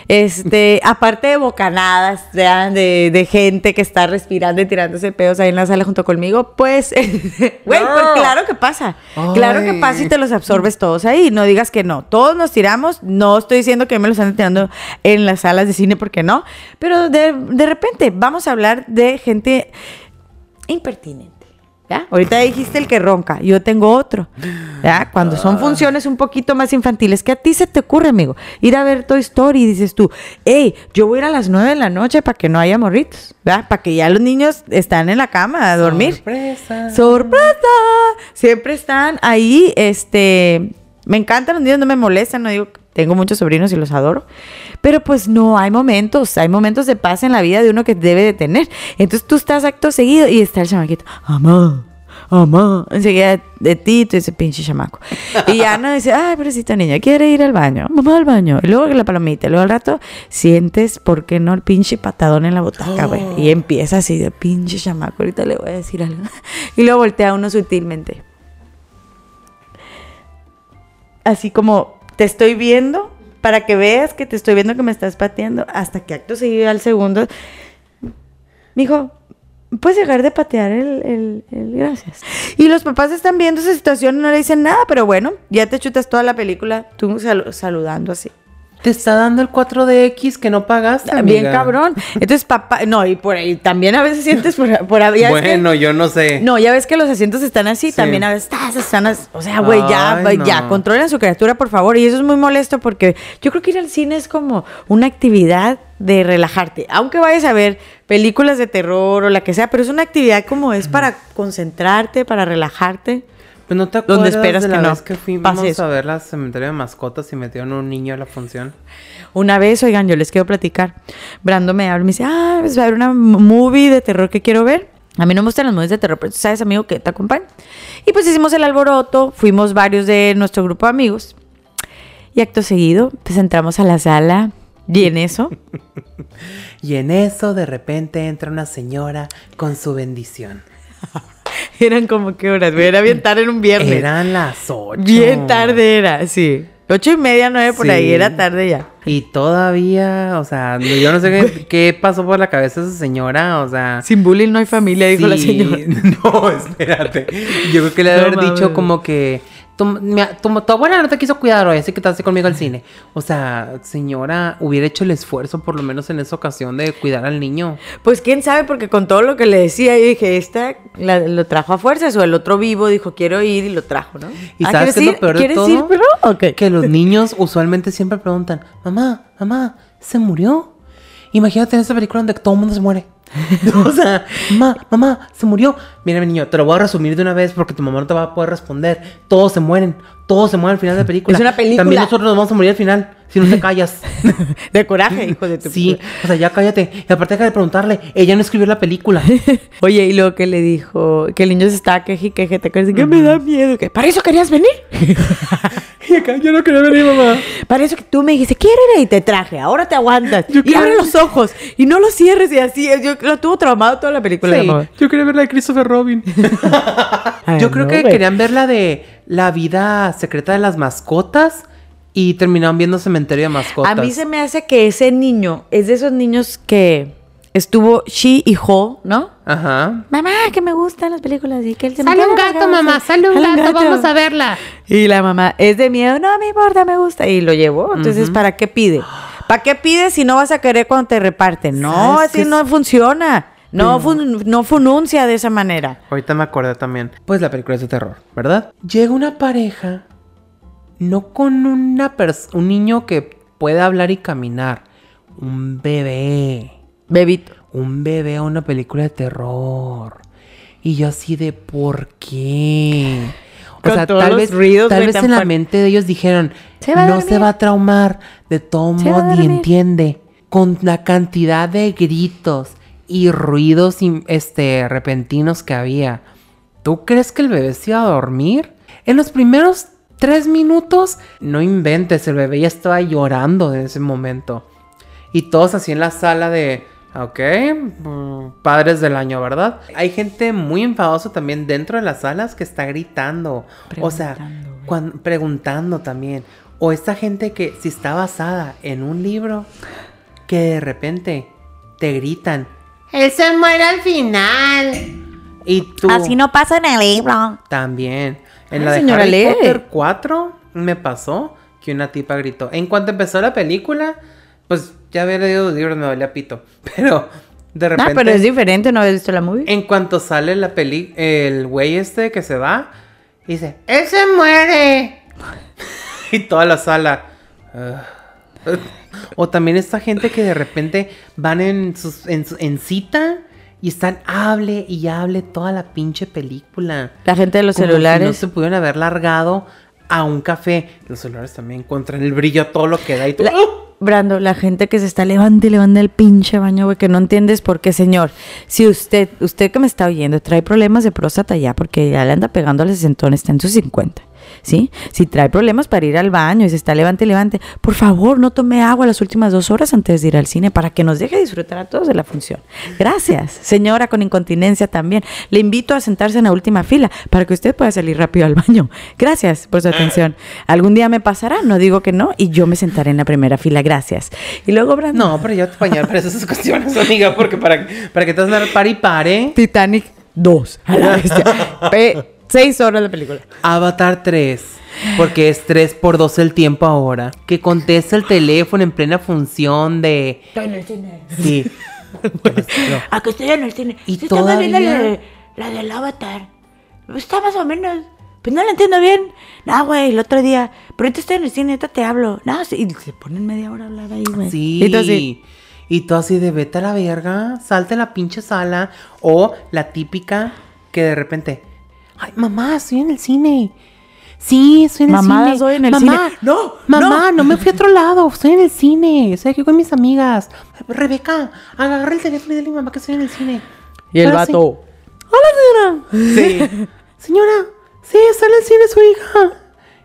Este, aparte de bocanadas, de, de gente que está respirando y tirándose pedos ahí en la sala junto conmigo, pues, güey, pues claro que pasa. Claro que pasa y te los absorbes todos ahí. No digas que no. Todos nos tiramos. No estoy diciendo que me los están tirando en las salas de cine porque no. Pero de, de repente vamos a hablar de gente impertinente. ¿Ya? Ahorita dijiste el que ronca, yo tengo otro. ¿Ya? Cuando son funciones un poquito más infantiles, ¿qué a ti se te ocurre, amigo? Ir a ver Toy Story y dices tú, hey, yo voy a ir a las 9 de la noche para que no haya morritos, ¿verdad? Para que ya los niños están en la cama a dormir.
Sorpresa.
¡Sorpresa! Siempre están ahí, este... Me encantan los niños, no me molestan, no digo... Tengo muchos sobrinos y los adoro. Pero pues no, hay momentos, hay momentos de paz en la vida de uno que debe de tener. Entonces tú estás acto seguido y está el chamaquito, mamá, mamá, enseguida de, ti, tú dices, pinche chamaco. Y ya no dice, ay, pobrecita niña, quiere ir al baño, mamá al baño. Y luego la palomita, luego al rato sientes, ¿por qué no? El pinche patadón en la butaca, güey. Y empieza así de pinche chamaco, ahorita le voy a decir algo. Y luego voltea uno sutilmente. Así como te estoy viendo para que veas que te estoy viendo que me estás pateando hasta que acto seguido al segundo. Mijo, puedes dejar de patear el, el- gracias. Y los papás están viendo esa situación y no le dicen nada, pero bueno, ya te chutas toda la película tú sal- saludando así.
Te está dando el 4DX que no pagaste,
Bien
amiga.
cabrón. Entonces, papá, no, y por ahí también a veces sientes por, por que-
Bueno, yo no sé.
no, ya ves que los asientos están así,
Sí.
también a veces están as- o sea, güey, ya,
Ay,
güey,
no.
ya, controlen su criatura, por favor. Y eso es muy molesto porque yo creo que ir al cine es como una actividad de relajarte. Aunque vayas a ver películas de terror o la que sea, pero es una actividad como es para concentrarte, para relajarte.
Pues no te
¿Dónde
acuerdas
esperas
de la
que no
vez que fuimos
pase eso?
a ver la cementerio de mascotas y metieron un niño a la función?
Una vez, oigan, yo les quiero platicar. Brando me habla y me dice, ah, pues va a haber una movie de terror que quiero ver. A mí no me gustan las movies de terror, pero tú sabes, amigo, que te acompaña. Y pues hicimos el alboroto, fuimos varios de nuestro grupo de amigos. Y acto seguido, pues entramos a la sala y en eso,
Y en eso de repente entra una señora con su bendición.
eran como qué horas, güey, era bien tarde en un viernes.
Eran las 8.
Bien tarde era, sí. Ocho y media, nueve por
Sí.
ahí, era tarde ya.
Y todavía, o sea, yo no sé qué, qué pasó por la cabeza de esa señora, o sea...
Sin bullying no hay familia, dijo la señora.
No, espérate. Yo creo que le debe
No
haber dicho como que... Tu, mi- tu- tu abuela no te quiso cuidar hoy, así que te hace conmigo al cine. O sea, señora, hubiera hecho el esfuerzo, por lo menos en esa ocasión, de cuidar al niño.
Pues quién sabe, porque con todo lo que le decía, yo dije, esta la- lo trajo a fuerzas, o el otro vivo dijo, quiero ir y lo trajo, ¿no?
¿Y
Ah,
sabes
¿quieres
qué es lo peor de
¿Quieres
todo?
ir.
Que los niños usualmente siempre preguntan, mamá, mamá, ¿se murió? Imagínate esa película donde todo el mundo se muere. o sea, mamá, mamá, se murió. Mira, mi niño, te lo voy a resumir de una vez porque tu mamá no te va a poder responder. Todos se mueren. Todos se mueren al final de la película.
Es una película.
También nosotros nos vamos a morir al final. Si no te callas.
De coraje, hijo de tu
Sí, o sea, ya cállate. Y aparte deja de preguntarle. Ella no escribió la película.
Oye, y luego que le dijo que el niño se estaba queje y queje, te que me da miedo. que ¿Para eso querías venir?
y acá yo no quería venir, mamá.
Para eso que tú me dijiste, quiero ir y te traje, ahora te aguantas.
Yo
y abre los ojos y no los cierres y así. Yo lo tuvo traumado toda la película.
Sí, yo quería ver la de Christopher Robin.
Ay,
yo creo
no,
que querían ver la de la vida secreta de las mascotas y terminaron viendo Cementerio de Mascotas.
A mí se me hace que ese niño es de esos niños que estuvo she y ho, ¿no?
Ajá.
Mamá, que me gustan las películas y que él se
Sale un gato, mamá, sale un gato, vamos a verla.
Y la mamá, es de miedo, no me importa, me gusta. Y lo llevó. Entonces, ¿para qué pide? ¿Para qué pide si no vas a querer cuando te reparten? No,
¿Sabes
así no
es?
funciona. No, fun- no fununcia de esa manera.
Ahorita me acordé también. Pues la película es de terror, ¿verdad? Llega una pareja, no con una un niño que puede hablar y caminar, un bebé.
Bebito.
Un bebé a una película de terror. Y yo así de ¿por qué? O
Con
sea, tal vez,
ruidos,
tal vez en la mente de ellos dijeron,
Se
no se va a traumar, de
a
modos ni
dormir".
entiende. Con la cantidad de gritos y ruidos este, repentinos que había. ¿Tú crees que el bebé se iba a dormir? En los primeros tres minutos, no inventes, el bebé ya estaba llorando en ese momento. Y todos así en la sala de, ok, mm, padres del año, ¿verdad? Hay gente muy enfadosa también dentro de las salas que está gritando. o sea,
Preguntando,
también. O esta gente que si está basada en un libro, que de repente te gritan.
Él se muere al final.
Y tú
no pasa en el libro.
también. En
Ay,
la de
señora,
Harry
lee.
Potter 4 me pasó que una tipa gritó. En cuanto empezó la película, pues ya había leído los libros, me valía pito. Pero de
Ah,
repente.
pero es diferente, ¿no habías visto la movie?
En cuanto sale la peli, el güey este que se va, dice,
Él se muere.
y toda la sala. O también esta gente que de repente van en, sus, en, en cita y están hable y hable toda la pinche película.
La gente de los
Como si
celulares.
no se pudieron haber largado a un café. Los celulares también contra el brillo todo lo que da y tú.
La- Brando, la gente que se está levantando y levantando el pinche baño, güey, que no entiendes por qué, señor. Si usted, usted que me está oyendo, trae problemas de próstata ya, porque ya le anda pegando a los sesentones, está en sus 50, ¿sí? Si trae problemas para ir al baño y se está levante y levante, por favor, no tome agua las últimas dos horas antes de ir al cine para que nos deje disfrutar a todos de la función. Gracias, señora con incontinencia también. Le invito a sentarse en la última fila para que usted pueda salir rápido al baño. Gracias por su atención. Algún día me pasará, no digo que no, y yo me sentaré en la primera fila. Gracias. Y luego, Brandon.
No, pero yo te para esas cuestiones, amiga, porque para, para que te vas a dar par y pare.
Titanic 2. A la bestia. Pe- seis horas la película.
Avatar 3. Porque es 3 por 2 el tiempo ahora. Que contesta el teléfono en plena función de.
Estoy en el cine.
Sí. Pero-
¿A que estoy en el cine?
¿Y
Sí, estamos viendo
todavía?
la, de- la del Avatar. Está más o menos. Pues no la entiendo bien. No, güey, el otro día. Pero ahorita estoy en el cine, ahorita te hablo. No, sí. Y se ponen media hora a hablar ahí, güey.
Sí.
Y tú así,
Y tú así de vete a la verga, salte a la pinche sala. O la típica que de repente, ay, mamá, estoy en el cine. Sí, estoy en el
Mamá,
cine.
estoy en el
mamá,
cine. No,
mamá,
no.
no. me fui a otro lado, estoy en el cine. Estoy aquí con mis amigas. Rebeca, agarra el teléfono y dile a mi mamá que estoy en el cine.
Y el
Ahora sí.
vato.
Hola, señora. Sí. señora, sí, está en el cine su hija.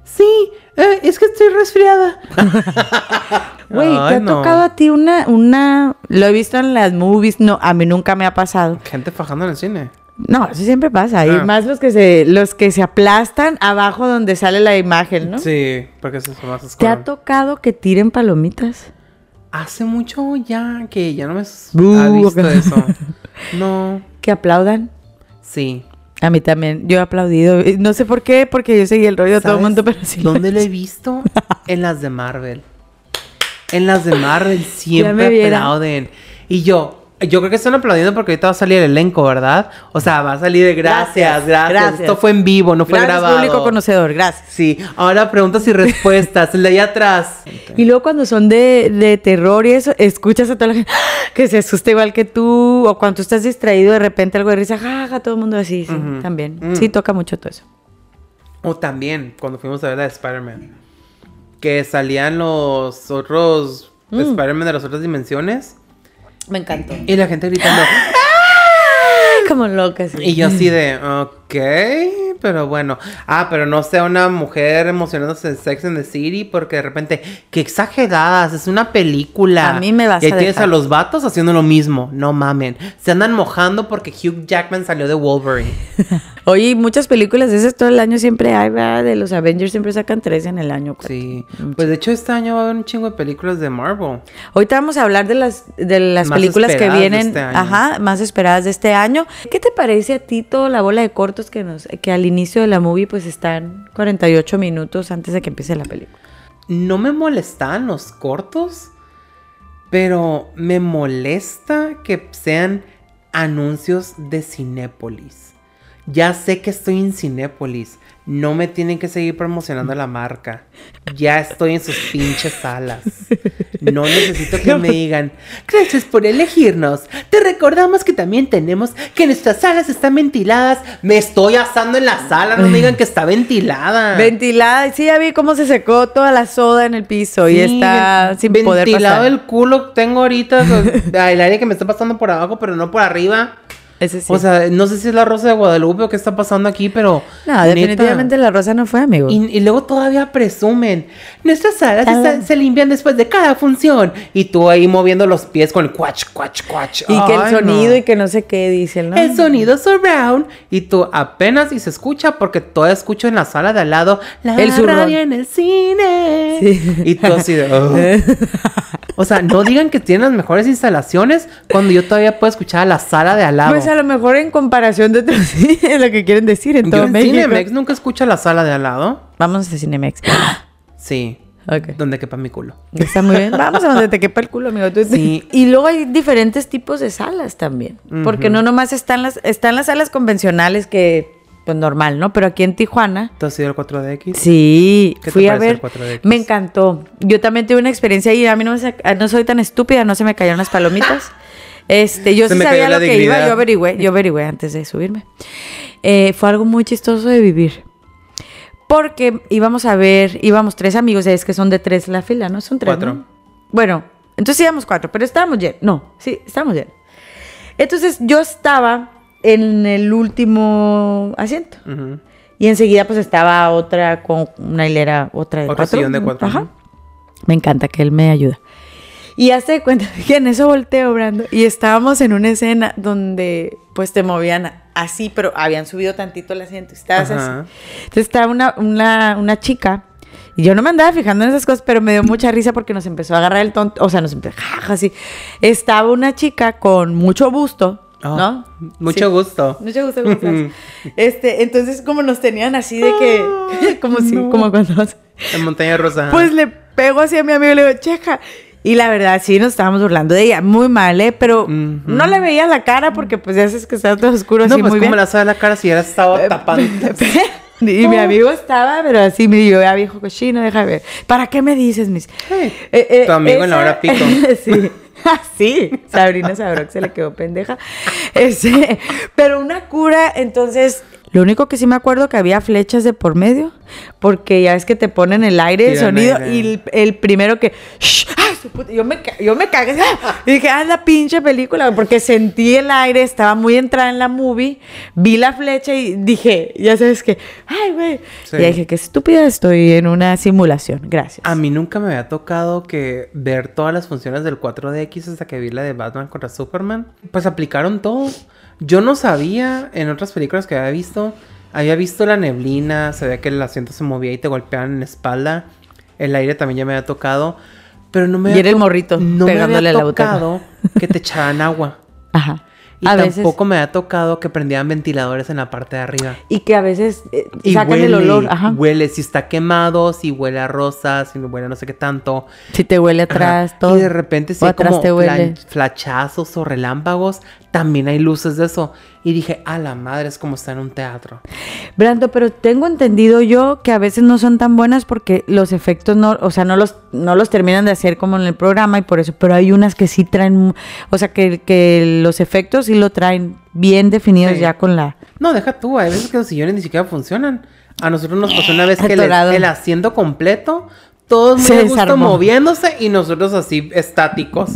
Sí, eh, es que estoy resfriada.
Güey, ¿te ha
no.
tocado a ti una, una. Lo he visto en las movies. No, a mí nunca me ha pasado.
Gente fajando en el cine.
No, eso siempre pasa. Hay
Ah.
más los que se, los que se aplastan abajo donde sale la imagen, ¿no?
Sí, porque eso es más
¿Te ha tocado que tiren palomitas?
Hace mucho ya que ya no me
Buh.
ha visto eso. No,
Que aplaudan.
sí.
A mí también, yo he aplaudido. No sé por qué, porque yo seguí el rollo de todo el
¿Sabes
mundo, pero sí.
¿Dónde lo he visto? En las de Marvel. En las de Marvel siempre aplauden. Y yo, Yo creo que están aplaudiendo porque ahorita va a salir el elenco, ¿verdad? O sea, va a salir de gracias,
Gracias,
gracias.
gracias.
Esto fue en vivo, no fue
Gracias,
grabado.
público conocedor, gracias.
Sí, ahora preguntas y respuestas. el de allá atrás.
Y luego cuando son de, de terror y eso, escuchas a toda la gente que se asusta igual que tú, o cuando tú estás distraído, de repente algo de risa, jaja, todo el mundo así, sí, también.
Mm.
Sí, toca mucho todo eso.
O también, cuando fuimos a ver la de Spider-Man. Que salían los otros
Mm.
Spider-Man de las otras dimensiones.
Me encantó.
Y la gente gritando.
Como loca, sí.
Y yo así de, ok, pero bueno. Ah, pero no sea una mujer emocionándose en Sex and the City porque de repente, qué exageradas, es una película.
A mí me vas
y ahí
a
tienes
dejar.
a los vatos haciendo lo mismo, no mamen. Se andan mojando porque Hugh Jackman salió de Wolverine.
Oye, muchas películas de esas todo el año siempre hay, ¿verdad? De los Avengers siempre sacan tres en el año. cuatro.
Sí. Pues de hecho este año va a haber un chingo de películas de Marvel.
Ahorita vamos a hablar de las, de las
Más
películas que vienen,
este
ajá, más esperadas de este año. ¿Qué te parece a ti toda la bola de cortos que nos, que al inicio de la movie pues están 48 minutos antes de que empiece la película?
No me molestan los cortos, pero me molesta que sean anuncios de Cinépolis. Ya sé que estoy en Cinépolis. No me tienen que seguir promocionando la marca. Ya estoy en sus pinches salas. No necesito que me digan, gracias por elegirnos. Te recordamos que también tenemos que nuestras salas están ventiladas. Me estoy asando en la sala, no me digan que está ventilada.
Ventilada, sí, ya vi cómo se secó toda la soda en el piso y está sin poder
ventilado
pasar.
el culo tengo ahorita, el aire que me está pasando por abajo, pero no por arriba.
Ese sí.
O sea, no sé si es la Rosa de Guadalupe o qué está pasando aquí, pero
no,
neta.
definitivamente la rosa no fue, amigo.
Y, y luego todavía presumen. Nuestras salas se, se limpian después de cada función. Y tú ahí moviendo los pies con el cuach, cuach, cuach.
Y que el sonido
no.
y que no sé qué dicen, ¿no?
El sonido surround y tú apenas y se escucha porque todavía escucho en la sala de al lado la
El
radio en el cine.
Sí.
Y tú así de... "Ugh". O sea, no digan que tienen las mejores instalaciones cuando yo todavía puedo escuchar a la sala de al lado.
Pues a lo mejor en comparación de otros, es lo que quieren decir en
Yo
todo
en
México.
Cinemex nunca escucho la sala de al lado.
Vamos a Cinemex.
Sí.
ok.
Donde quepa mi culo.
Está muy bien. Vamos a donde te quepa el culo, amigo. Tú-
Sí.
Y luego hay diferentes tipos de salas también. Porque no nomás están las, están las salas convencionales que, pues normal, ¿no? Pero aquí en Tijuana.
¿Tú has ido al 4DX?
Sí,
¿Qué te
fui a
parece
ver.
el 4DX?
Me encantó. Yo también tuve una experiencia y a mí no, me no soy tan estúpida, no se me cayeron las palomitas. Este, yo
Se
sí sabía lo que iba, yo averigüé, yo averigüé antes de subirme. Eh, fue algo muy chistoso de vivir. Porque íbamos a ver, íbamos tres amigos, es que son de tres la fila, ¿no? Son tres.
Cuatro.
¿no? Bueno, entonces íbamos cuatro, pero estábamos llenos. No, sí, estábamos llenos. Entonces yo estaba en el último asiento.
Ujú.
Y enseguida pues estaba otra con una hilera, otra de
Otro
cuatro.
sillón de cuatro,
Ajá. Me encanta que él me ayuda. Y hace cuenta que en eso volteo, Brando. Y estábamos en una escena donde pues te movían así, pero habían subido tantito el asiento. Estabas
Ajá.
así. Entonces estaba una, una, una chica. Y yo no me andaba fijando en esas cosas, pero me dio mucha risa porque nos empezó a agarrar el tonto. O sea, nos empezó jaja, así. Estaba una chica con mucho busto,
Oh,
¿no?
Mucho
Sí.
gusto.
Mucho gusto. Este, entonces como nos tenían así de que, como si, como cuando
En Montaña Rosa.
Pues le pego así a mi amigo y le digo, checa. Y la verdad, sí, nos estábamos burlando de ella. Muy mal, ¿eh? Pero no le veía la cara porque pues ya sabes que estaba todo oscuro
no,
así
pues
muy
como
bien.
la sabe la cara si ya estaba tapando.
y mi amigo estaba, pero así me dijo, ya viejo cochino, deja de ver. ¿Para qué me dices, mis?
Hey,
Eh, eh,
tu amigo en la hora pico.
sí. Ah, sí, Sabrina Sabrok se le quedó pendeja. Ese, pero una cura, entonces, lo único que sí me acuerdo que había flechas de por medio, porque ya es que te ponen el aire, el sonido,
aire.
y el, el primero que, "Shh, ay, su puta", yo me, yo me cagué, ¡ah! y dije, ah, la pinche película, porque sentí el aire, estaba muy entrada en la movie, vi la flecha y dije, ya sabes que, ay, güey,
Sí.
y dije, qué estúpida estoy en una simulación, gracias.
A mí nunca me había tocado que ver todas las funciones del 4DX hasta que vi la de Batman contra Superman. Pues aplicaron todo. Yo no sabía en otras películas que había visto. Había visto la neblina, sabía que el asiento se movía y te golpeaban en la espalda. El aire también ya me había tocado. Pero no me
Y
había
era el
to-
morrito
no me había
la
tocado que te echaran agua.
Ajá.
Y
A veces-
tampoco me ha tocado que prendían ventiladores en la parte de arriba.
Y que a veces eh,
Y
sacan el olor. Ajá.
Huele, si está quemado, si huele a rosas, si huele a no sé qué tanto.
Si te huele atrás,
Ajá.
todo.
Y de repente si hay
atrás
como
te huele.
flachazos o relámpagos, también hay luces de eso. Y dije, a la madre, es como estar en un teatro.
Brando, pero tengo entendido yo que a veces no son tan buenas porque los efectos no, o sea, no los, no los terminan de hacer como en el programa y por eso, pero hay unas que sí traen, o sea, que, que los efectos sí lo traen bien definidos
Sí.
ya con la...
No, deja tú, hay veces que los sillones ni siquiera funcionan. A nosotros nos pasó una vez que el, el asiento completo, todos muy
Se
a gusto
desarmó.
moviéndose y nosotros así estáticos.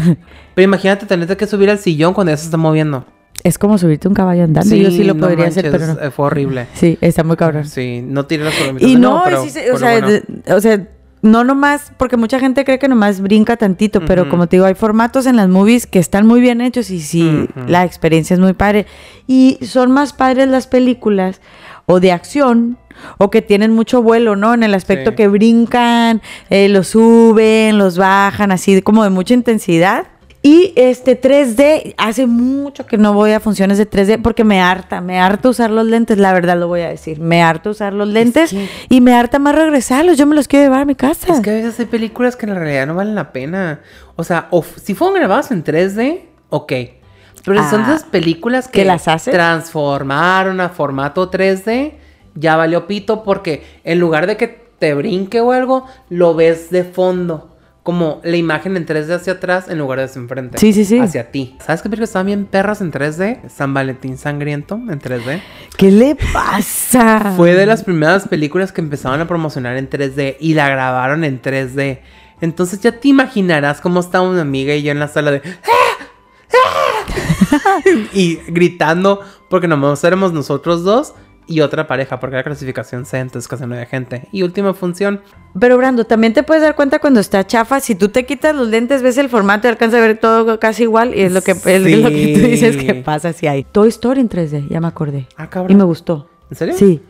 Pero imagínate tener que subir al sillón cuando ya se está moviendo.
Es como subirte un caballo andando. yo sí lo
no
podría hacer,
manches,
pero no.
Fue horrible.
Sí, está muy cabrón.
Sí, no tiré las palomitas.
Y no,
pero-
sí
pero
o, sea,
bueno.
o sea, no nomás, porque mucha gente cree que nomás brinca tantito, pero como te digo, hay formatos en las movies que están muy bien hechos y sí, la experiencia es muy padre. Y son más padres las películas o de acción o que tienen mucho vuelo, ¿no? En el aspecto
Sí.
que brincan, eh, los suben, los bajan, así como de mucha intensidad. Y este 3D, hace mucho que no voy a funciones de 3D porque me harta, me harta usar los lentes, la verdad lo voy a decir. Me harta usar los lentes
que-
y me harta más regresarlos. Yo me los quiero llevar a mi casa.
Es que a veces hay películas que en realidad no valen la pena. O sea, o si fueron grabadas en 3D, ok. Pero son
Ah,
esas películas que,
¿que las hacen?
transformaron a formato 3D, ya valió pito porque en lugar de que te brinque o algo, lo ves de fondo. Como la imagen en 3D hacia atrás en lugar de hacia enfrente.
Sí, sí, sí.
Hacia ti. ¿Sabes qué películas estaban bien perras en 3D? San Valentín Sangriento en 3D.
¿Qué le pasa?
Fue de las primeras películas que empezaban a promocionar en 3D y la grabaron en 3D. Entonces ya te imaginarás cómo estaba una amiga y yo en la sala de... "¡Ah! ¡Ah!", y gritando porque nomás éramos nosotros dos y otra pareja porque era clasificación C, entonces casi no había gente. Y última función,
Pero Brando, también te puedes dar cuenta cuando está chafa, si tú te quitas los lentes, ves el formato y alcanzas a ver todo casi igual y es lo que, es lo que tú dices que pasa si hay. Toy Story en 3D, ya me acordé.
Ah, cabrón.
Y me gustó.
¿En serio?
Sí.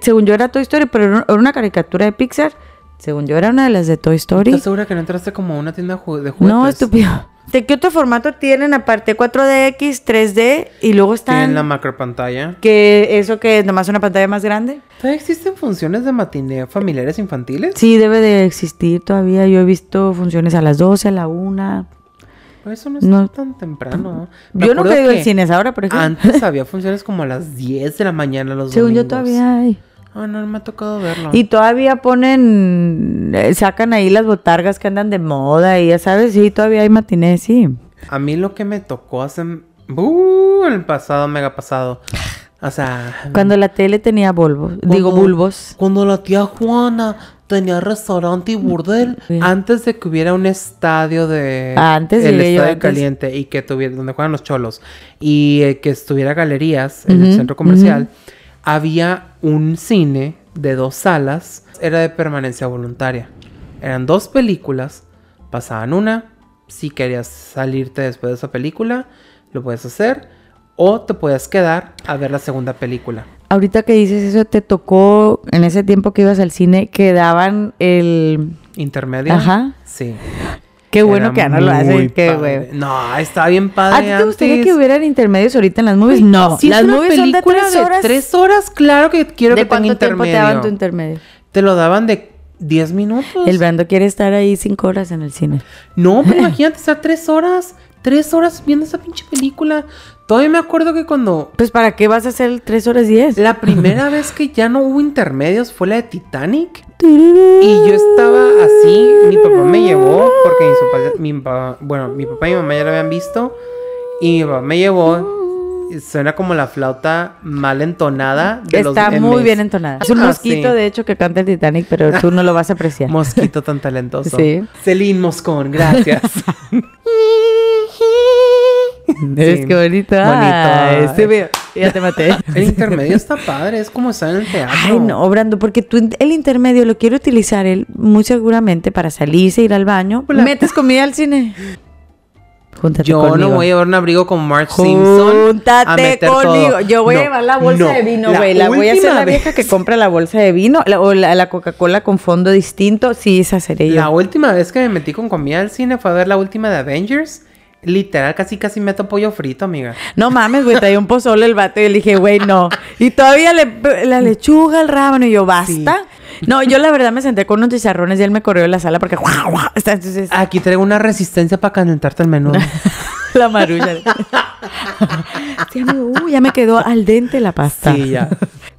Según yo era Toy Story, pero era una caricatura de Pixar. Según yo era una de las de Toy Story.
¿estás segura que no entraste como a una tienda de juguetes?
No, estúpido. ¿De qué otro formato tienen aparte 4DX, 3D y luego están
Tienen la macro pantalla.
que eso que es nomás una pantalla más grande?
¿Todavía existen funciones de matiné familiares infantiles?
Sí, debe de existir todavía. Yo he visto funciones a las 12, a la 1.
Pues eso no
No.
es tan temprano. Me
Yo no
acuerdo
he ido al
que
cines ahora, por ejemplo.
Antes había funciones como a las 10 de la mañana los
Según yo todavía hay.
Ah, no, no me ha tocado verlo.
Y todavía ponen, eh, sacan ahí las botargas que andan de moda y ya sabes, sí, todavía hay matinés, sí.
A mí lo que me tocó hace... Uh, en el pasado, mega pasado. O sea...
Cuando la tele tenía bulbos, digo bulbos.
Cuando la tía Juana tenía restaurante y burdel.
Sí.
Antes de que hubiera un estadio de...
Antes,
El estadio
antes.
caliente y que tuviera... Donde juegan los cholos. Y eh, que estuviera galerías en el centro comercial. Había un cine de dos salas. Era de permanencia voluntaria. Eran dos películas. Pasaban una. Si querías salirte después de esa película, lo puedes hacer. O te puedes quedar a ver la segunda película.
Ahorita que dices eso, te tocó en ese tiempo que ibas al cine que daban el...
¿Intermedio?
Ajá.
Sí.
Qué bueno
Era
que ya no lo hacen, qué güey.
No, está bien
¿A
padre.
ti te gustaría
antes.
que hubieran intermedios ahorita en las movies? No,
Si
las movies son de tres
de
horas.
tres horas, claro que quiero
¿De
que tenga
cuánto tiempo te
intermedio.
daban tu intermedio?
Te lo daban de 10 minutos.
El Brando quiere estar ahí cinco horas en el cine.
No, pero imagínate estar tres horas. Tres horas viendo esa pinche película. Todavía me acuerdo que cuando
Pues ¿para qué vas a hacer el tres horas diez?
la primera vez que ya no hubo intermedios fue la de Titanic. Y yo estaba así, mi papá me llevó, porque mis papás- mi papá- bueno, mi papá y mi mamá ya lo habían visto, y mi papá me llevó, suena como la flauta mal entonada. De los
Está muy bien entonada. Es un
Ah,
mosquito,
sí.
de hecho, que canta el Titanic, pero tú no lo vas a apreciar.
Mosquito tan talentoso.
Sí.
Celine Moscón, gracias.
¿Ves
Sí.
qué bonito?
Bonito.
Ay. Ya te maté.
El intermedio está padre, es como estar en el teatro.
Ay, no, Brando, porque tú el intermedio lo quiere utilizar él muy seguramente para salirse, ir al baño.
Hola.
¿Metes comida al cine? Júntate
Yo
conmigo.
no voy a llevar un abrigo como Marge Simpson. a
Júntate
meter
conmigo.
todo.
Yo voy a llevar la bolsa
no.
de vino,
La
güey. La voy a hacer la vieja
vez-
que compra la bolsa de vino la- o la, la Coca-Cola con fondo distinto. Sí, esa seré yo.
La última vez que me metí con comida al cine fue a ver la última de Avengers. Literal, casi casi meto pollo frito, amiga.
No mames, güey, traía un pozole el vato y le dije, güey, no. Y todavía le, la lechuga, el rábano y yo, ¿basta? No, yo la verdad me senté con unos chicharrones y él me corrió de la sala porque... ¡guau, guau! Está- Entonces,
Aquí traigo una resistencia para calentarte el menú.
la marulla. Sí, amigo, uh, ya me quedó al dente la pasta.
Sí, ya.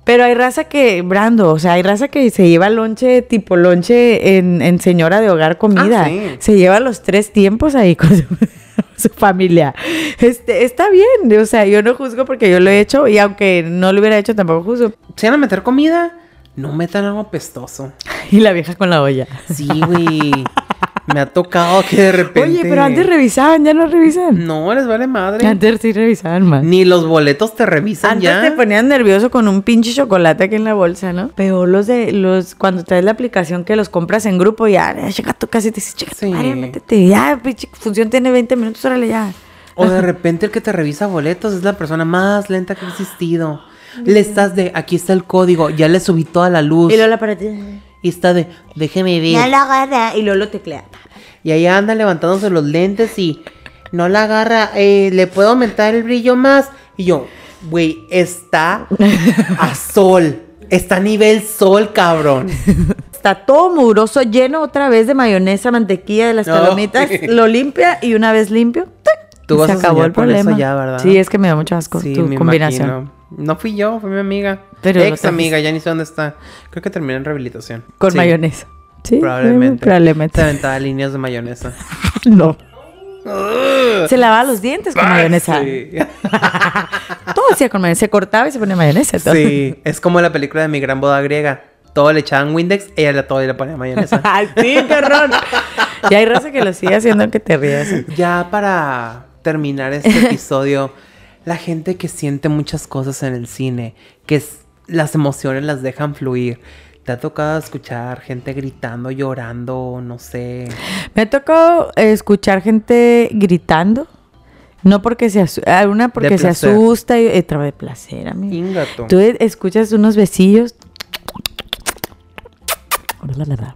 Pero hay raza que, Brando, o sea, hay raza que se lleva lonche, tipo lonche en, en señora de hogar comida.
Ah, sí.
Se lleva los tres tiempos ahí con su, su familia. Este, está bien, o sea, yo no juzgo porque yo lo he hecho y aunque no lo hubiera hecho tampoco juzgo.
Si van a meter comida, no metan algo pestoso.
Y la vieja con la olla.
Sí, güey. Me ha tocado que de repente.
Oye, pero antes revisaban, ya no revisan.
No, les vale madre.
Antes sí revisaban más.
Ni los boletos te revisan
Antes
ya.
te ponían nervioso con un pinche chocolate aquí en la bolsa, ¿no? Peor los de los cuando traes la aplicación que los compras en grupo, ya, ya llega tu casa y te dices, chica,
Sí.
métete, ya, pinche función tiene 20 minutos, órale ya.
O de repente el que te revisa boletos es la persona más lenta que ha existido. Le estás de, aquí está el código, ya le subí toda la luz.
Y luego la pared.
Y está de, déjeme ver.
Ya la agarra y luego lo teclea.
Y ahí anda levantándose los lentes y no la agarra. eh, ¿Le puedo aumentar el brillo más? Y yo, güey, está a sol. Está a nivel sol, cabrón.
Está todo mugroso, lleno otra vez de mayonesa, mantequilla de las
No.
palomitas. Lo limpia y una vez limpio, y
vas
se
a
acabó el problema.
ya.
Sí, es que me da mucho asco
Sí,
tu combinación.
imagino. No fui yo, fue mi amiga.
Pero
Ex amiga, ya ni sé dónde está. Creo que terminó en rehabilitación.
Con
Sí,
mayonesa. Sí,
Probablemente.
Probablemente.
Se aventaba líneas de mayonesa.
No. Se lavaba los dientes con mayonesa.
Sí.
Todo hacía con mayonesa. Se cortaba y se ponía mayonesa. todo.
Sí, es como la película de mi gran boda griega. Todo le echaban Windex, ella le todo y le ponía mayonesa.
Ay, sí, qué horror. Y hay raza que lo sigue haciendo aunque te rías.
ya para terminar este episodio, la gente que siente muchas cosas en el cine, que es- las emociones las dejan fluir. ¿Te ha tocado escuchar gente gritando, llorando, no sé?
Me ha tocado escuchar gente gritando. No porque se asusta, una porque se asusta y eh, de placer, amigo.
Ingato.
Tú e- escuchas unos besillos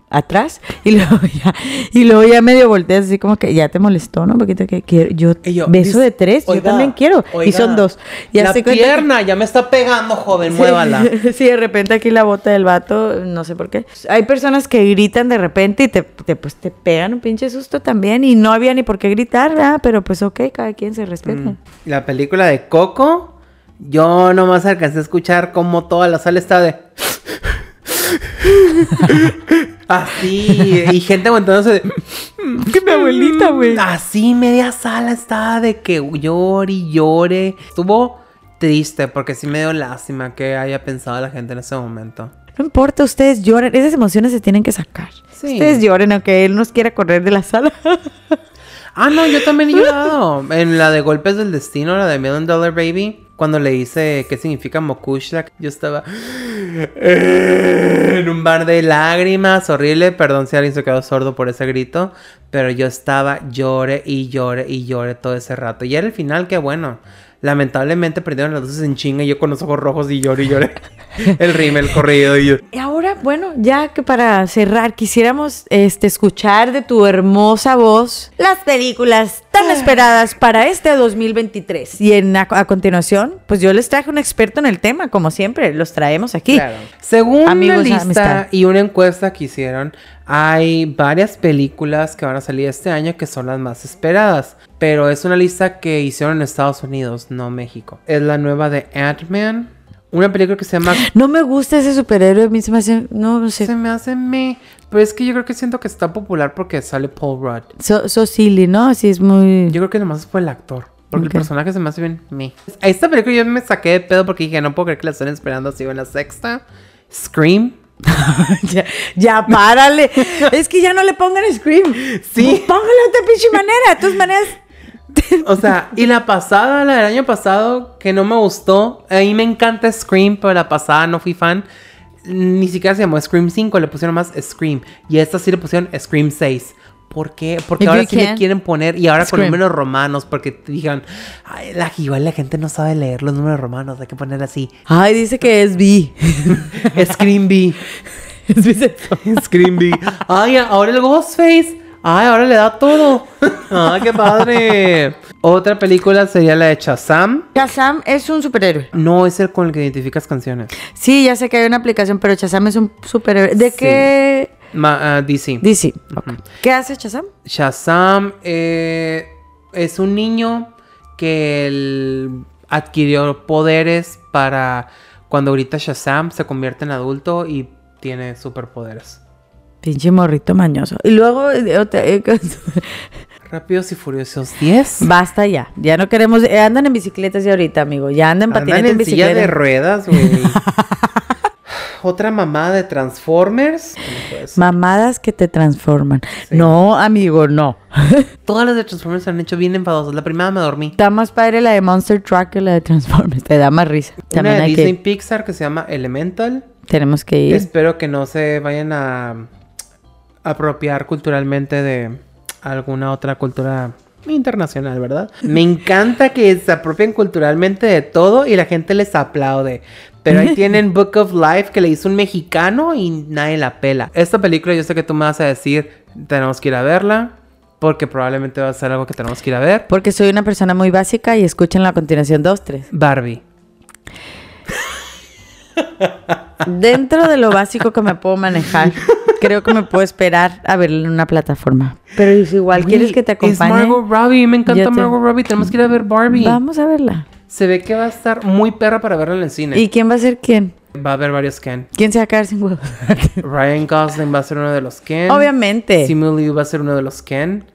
atrás y luego ya y luego ya medio volteas así como que ya te molestó, ¿no? Un poquito que quiero yo, beso de tres, yo también quiero y son dos. Y
la
así cuenta que-
pierna ya me está pegando, joven,
Sí.
muévala.
Sí, de repente aquí la bota del vato, no sé por qué. Hay personas que gritan de repente y te, te, pues, te pegan un pinche susto también y no había ni por qué gritar, ¿verdad? Pero pues ok, cada quien se respeta.
Mm. La película de Coco, yo nomás alcancé a escuchar como toda la sala estaba de. Así, y gente aguantándose de.
Que mi abuelita, güey.
Así, media sala estaba de que llore y llore. Estuvo triste porque sí me dio lástima que haya pensado la gente en ese momento.
No importa, ustedes lloren, esas emociones se tienen que sacar.
Sí.
Ustedes lloren aunque él nos quiera correr de la sala.
Ah, no, yo también he llorado. En la de Golpes del Destino, la de Million Dollar Baby, cuando le hice qué significa Mokushla, yo estaba en un bar de lágrimas, horrible. Perdón si alguien se quedó sordo por ese grito, pero yo estaba llore y llore y llore todo ese rato. Y era el final, qué bueno. Lamentablemente perdieron las luces en chinga y yo con los ojos rojos y llore y llore. el rime, el corrido y yo.
Y ahora, bueno, ya que para cerrar, quisiéramos este, escuchar de tu hermosa voz las películas tan esperadas para este 2023. Y en, a, a continuación, pues yo les traje un experto en el tema, como siempre, los traemos aquí.
Claro. Según
Amigos,
una lista
amistad.
y una encuesta que hicieron, hay varias películas que van a salir este año que son las más esperadas. Pero es una lista que hicieron en Estados Unidos, no México. Es la nueva de Ant-Man. Una película que se llama...
No me gusta ese superhéroe, a mí se me hace, no, no sé,
Se me hace me... Pero es que yo creo que siento que está popular porque sale Paul Rudd.
so, so silly, ¿no? Así es muy...
Yo creo que nomás por el actor. Porque el personaje se me hace bien me. A esta película yo me saqué de pedo porque dije, no puedo creer que la estén esperando así en la sexta. Scream.
ya, ya, párale. es que ya no le pongan Scream.
Sí.
Póngale otra pinche manera. De todas maneras.
O sea, y la pasada, la del año pasado, que no me gustó. A mí me encanta Scream, pero la pasada no fui fan. Ni siquiera se llamó Scream 5, le pusieron más Scream. Y a esta sí le pusieron Scream 6. ¿Por qué? Porque
If
ahora sí le quieren poner, y ahora con números romanos, porque ay, la, igual la gente no sabe leer los números romanos, hay que poner así.
Ay, dice que es B.
Scream B.
es bisexual.
Scream B. Ay, ahora el Ghostface. ¡Ay, ahora le da todo! ¡Ay, qué padre! Otra película sería la de Shazam.
Shazam es un superhéroe.
No es el con el que identificas canciones.
Sí, ya sé que hay una aplicación, pero Shazam es un superhéroe. ¿De
Sí.
qué?
Ma- ah, DC.
DC. ¿Qué hace Shazam?
Shazam eh, es un niño que él adquirió poderes para cuando ahorita Shazam se convierte en adulto y tiene superpoderes.
Pinche morrito mañoso. Y luego, eh,
Rápidos y Furiosos 10.
basta ya. Ya no queremos. eh, andan en bicicletas ya ahorita, amigo. Ya andan en patineta en
en silla
bicicleta.
de ruedas, güey. Otra mamá de Transformers.
Mamadas que te transforman.
Sí.
No, amigo, no.
Todas las de Transformers se han hecho bien enfadosas. La primera me dormí.
Está más padre la de Monster Truck que la de Transformers. Te da más risa.
Una
También
de
hay
Disney
que.
Pixar que se llama Elemental.
Tenemos que ir.
Espero que no se vayan a apropiar culturalmente de alguna otra cultura internacional, ¿verdad? Me encanta que se apropien culturalmente de todo y la gente les aplaude. Pero ahí tienen Book of Life que le hizo un mexicano y nadie la pela. Esta película yo sé que tú me vas a decir, tenemos que ir a verla, porque probablemente va a ser algo que tenemos que ir a ver.
Porque soy una persona muy básica y escuchen la continuación 2, 3.
Barbie.
Dentro de lo básico que me puedo manejar, creo que me puedo esperar a verla en una plataforma. Pero si igual quieres que te
Es
acompañe,
Margot Robbie, me encanta
te-
Margot Robbie, tenemos que ir a ver Barbie.
vamos a verla.
Se ve que va a estar muy perra para verla en el cine.
¿Y quién va a ser quién?
Va a haber varios Ken.
¿Quién se va a quedar sin huevos?
Ryan Gosling va a ser uno de los Ken.
Obviamente.
Simu Liu va a ser uno de los Ken.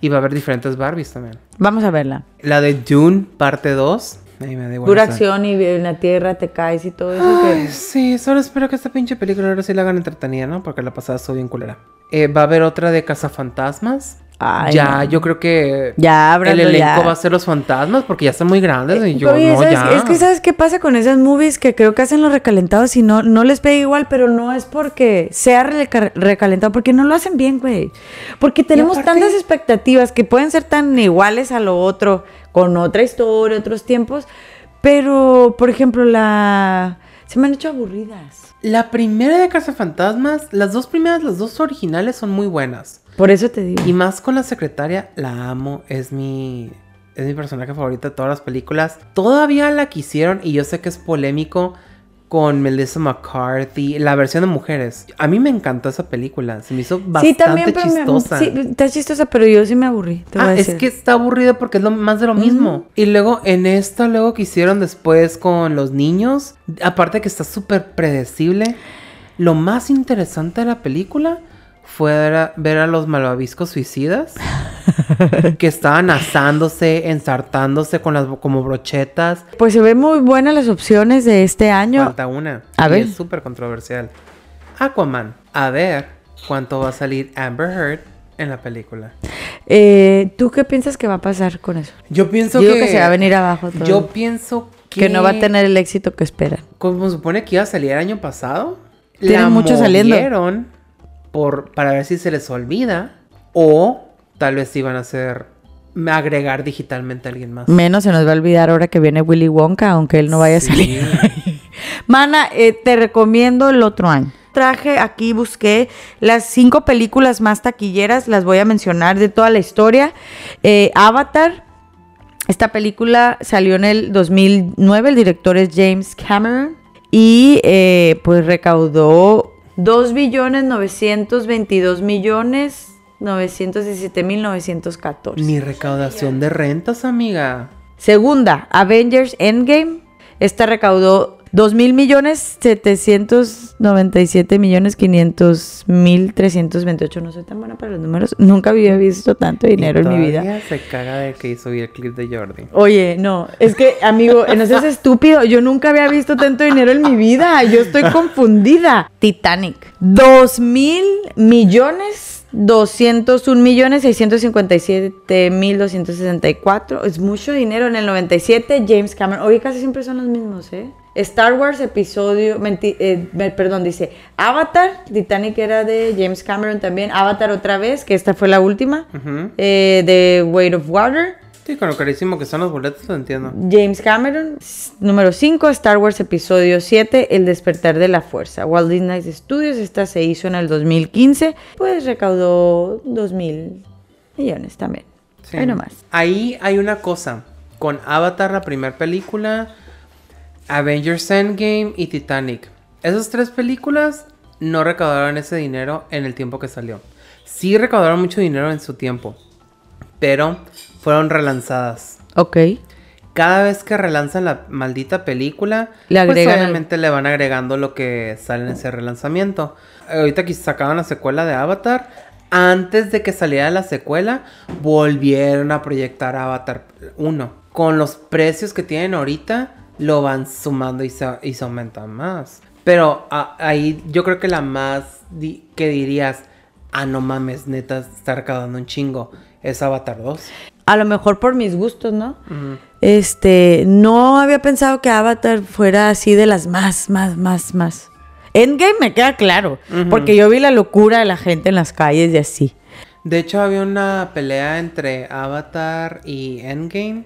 Y va a haber diferentes Barbies también.
Vamos a verla.
La de Dune, parte 2. Ahí me da igual
Pura
esa.
acción y en la tierra te caes y todo eso.
Ay,
que-
sí, solo espero que esta pinche película ahora sí la hagan entretenida, ¿no? Porque la pasada estuvo bien culera. Eh, va a haber otra de Cazafantasmas.
Ay,
ya,
no.
yo creo que
Ya,
el elenco
ya.
va a ser los fantasmas porque ya están muy grandes. y yo,
Oye,
no,
¿sabes?
ya.
es que ¿sabes qué pasa con esas movies? Que creo que hacen los recalentados y no, no les pega igual, pero no es porque sea reca- recalentado, porque no lo hacen bien, güey. Porque tenemos
aparte-
tantas expectativas que pueden ser tan iguales a lo otro, con otra historia, otros tiempos, pero, por ejemplo, la... Se me han hecho aburridas.
La primera de Cazafantasmas, las dos primeras, las dos originales son muy buenas.
Por eso te digo.
Y más con la secretaria, la amo, es mi es mi personaje favorito de todas las películas. Todavía la quisieron y yo sé que es polémico con Melissa McCarthy, la versión de mujeres. A mí me encantó esa película, se me hizo bastante
sí, también, pero me- sí, está chistosa, pero yo sí me aburrí. te voy a
Ah, es
decir.
que está aburrido porque es lo más de lo mismo. Y luego en esta, luego que hicieron después con los niños, aparte que está súper predecible, lo más interesante de la película fue ver a, ver a los malvaviscos suicidas que estaban asándose, ensartándose con las como brochetas.
Pues se ven muy buenas las opciones de este año.
Falta una.
A
y
ver.
Es súper controversial. Aquaman. A ver cuánto va a salir Amber Heard en la película.
Eh, ¿Tú qué piensas que va a pasar con eso?
Yo pienso
Digo
que,
que se va a venir abajo todo.
Yo pienso que,
que no va a tener el éxito que esperan.
Como se supone que iba a salir el año pasado.
Tienen
la
mucho saliendo.
Por para ver si se les olvida o tal vez iban a hacer agregar digitalmente a alguien más.
Menos se nos va a olvidar ahora que viene Willy Wonka, aunque él no vaya a salir. Mana, eh, te recomiendo el otro año. Traje aquí, busqué las cinco películas más taquilleras, las voy a mencionar de toda la historia. Eh, Avatar, esta película salió en el 2009, el director es James Cameron y eh, pues recaudó 2 billones 922 millones 917 mil 914.
Ni recaudación de rentas, amiga.
Segunda, Avengers Endgame. Esta recaudó 2 mil millones 797 millones 500 mil 328. No soy tan buena para los números. Nunca había visto tanto dinero
Y
en mi vida.
se caga de que hizo el clip de Jordi.
Oye, no, es que, amigo, no seas estúpido. Yo nunca había visto tanto dinero en mi vida. Yo estoy confundida. Titanic. Dos mil millones. 201 millones 657 mil 264 es mucho dinero en el 97 James Cameron oye casi siempre son los mismos eh Star Wars episodio menti- eh, perdón dice Avatar Titanic era de James Cameron también Avatar otra vez que esta fue la última
Ujú.
eh, The Weight of Water
Sí, con lo carísimo que son los boletos, lo entiendo.
James Cameron, número 5, Star Wars Episodio 7, El despertar de la fuerza. Walt Disney Studios, esta se hizo en el 2015, pues recaudó 2 mil millones también.
Sí.
Ahí nomás.
Ahí hay una cosa. Con Avatar, la primera película, Avengers Endgame y Titanic. Esas tres películas no recaudaron ese dinero en el tiempo que salió. Sí recaudaron mucho dinero en su tiempo, pero fueron relanzadas.
Ok.
Cada vez que relanzan la maldita película,
Le
pues
agregan el-
obviamente le van agregando lo que sale en ese relanzamiento. Ahorita que sacaban la secuela de Avatar, antes de que saliera la secuela, volvieron a proyectar Avatar 1. Con los precios que tienen ahorita, lo van sumando y se, y se aumentan más. Pero a- ahí yo creo que la más di- que dirías, ah, no mames, neta, está recaudando un chingo, es Avatar 2.
A lo mejor por mis gustos, ¿no? Este, no había pensado que Avatar fuera así de las más, más, más, más. Endgame me queda claro, porque yo vi la locura de la gente en las calles y así.
De hecho, había una pelea entre Avatar y Endgame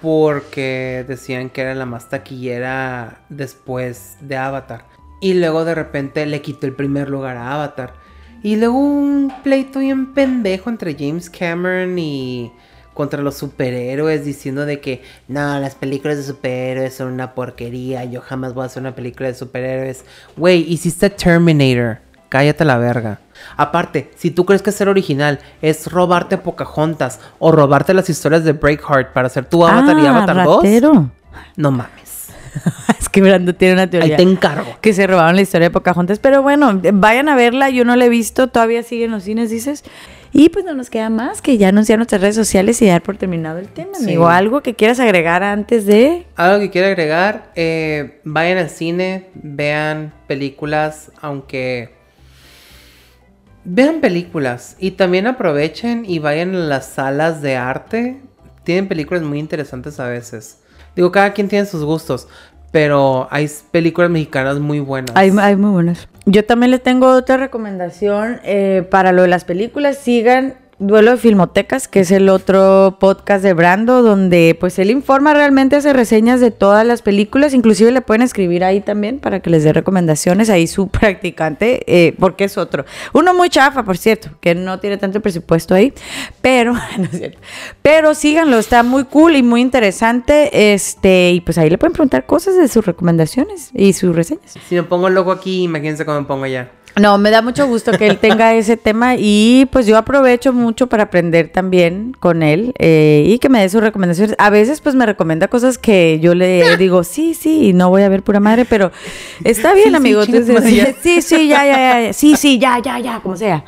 porque decían que era la más taquillera después de Avatar. Y luego de repente le quitó el primer lugar a Avatar. Y luego un pleito bien pendejo entre James Cameron y contra los superhéroes diciendo de que no, las películas de superhéroes son una porquería, yo jamás voy a hacer una película de superhéroes. Güey, hiciste Terminator. Cállate la verga. Aparte, si tú crees que ser original es robarte Pocahontas o robarte las historias de Breakheart para hacer tu Avatar y
Ah,
Avatar 2,
ratero.
no mames.
es que Brando tiene una teoría.
Ahí te encargo.
que se robaron la historia de Pocahontas. Pero bueno, vayan a verla, yo no la he visto, todavía sigue en los cines, dices. Y pues no nos queda más que ya anunciar nuestras redes sociales y dar por terminado el tema,
Sí.
amigo. ¿Algo que quieras agregar antes de...?
Algo que quiero agregar, eh, vayan al cine, vean películas, aunque... Vean películas y también aprovechen y vayan a las salas de arte. Tienen películas muy interesantes a veces. Digo, cada quien tiene sus gustos, pero hay películas mexicanas muy buenas.
Hay, hay muy buenas. Yo también les tengo otra recomendación eh, para lo de las películas. Sigan Duelo de Filmotecas, que es el otro podcast de Brando, donde pues él informa realmente, hace reseñas de todas las películas. Inclusive le pueden escribir ahí también para que les dé recomendaciones. Ahí su practicante, eh, porque es otro. Uno muy chafa, por cierto, que no tiene tanto presupuesto ahí. Pero, no es cierto. Pero síganlo, está muy cool y muy interesante. Este, y pues ahí le pueden preguntar cosas de sus recomendaciones y sus reseñas.
Si me pongo loco aquí, imagínense cómo me pongo allá.
No, me da mucho gusto que él tenga ese tema y pues yo aprovecho mucho para aprender también con él eh, y que me dé sus recomendaciones. A veces pues me recomienda cosas que yo le digo, sí, sí, no voy a ver pura madre, pero está bien,
Sí, sí,
amigo.
tu
Entonces, sí, sí, ya, ya, ya, ya, sí, sí, ya, ya, ya, como sea.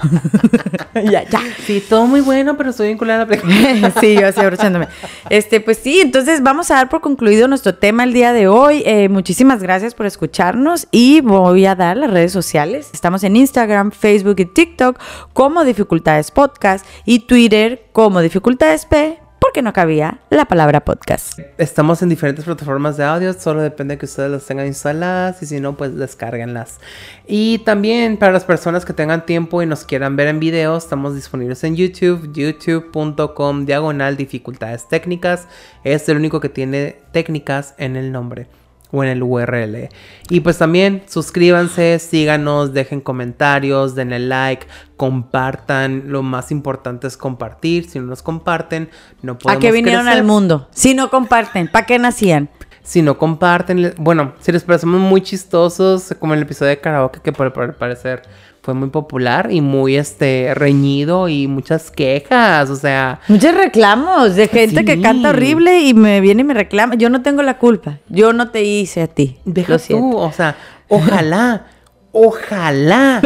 ya, ya.
Sí, todo muy bueno, pero estoy vinculada a la
sí, yo así abrochándome. Este, pues sí, entonces vamos a dar por concluido nuestro tema el día de hoy. Eh, muchísimas gracias por escucharnos y voy a dar las redes sociales. Estamos en Instagram, Facebook y TikTok como Dificultades Podcast y Twitter como Dificultades P porque no cabía la palabra podcast.
Estamos en diferentes plataformas de audio, solo depende de que ustedes las tengan instaladas y si no, pues descárguenlas. Y también para las personas que tengan tiempo y nos quieran ver en video, estamos disponibles en YouTube, youtube.com diagonal dificultades técnicas. Es el único que tiene técnicas en el nombre o en el URL. Y pues también suscríbanse, síganos, dejen comentarios, denle like, compartan. Lo más importante es compartir. Si no nos comparten, no
¿A
podemos
qué vinieron
crecer.
al mundo? Si no comparten, ¿para qué nacían?
Si no comparten, bueno, si les parecemos muy chistosos, como el episodio de karaoke que por, por parecer fue muy popular y muy este reñido y muchas quejas, o sea,
Muchos reclamos de gente que canta horrible y me viene y me reclama. Yo no tengo la culpa. Yo no te hice a ti.
deja tú, o sea, ojalá, ojalá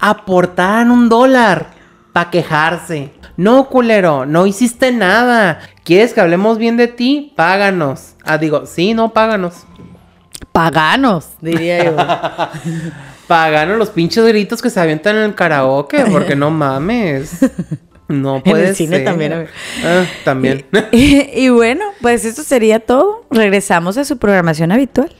aportaran un dólar para quejarse. No, culero, no hiciste nada. ¿Quieres que hablemos bien de ti? Páganos. Ah, digo, sí, no, páganos.
Paganos, diría yo.
Paganos los pinches gritos que se avientan en el karaoke, porque no mames. No
En
puede
el cine
ser.
también, a ver.
Ah, también.
y, y bueno, pues eso sería todo. Regresamos a su programación habitual.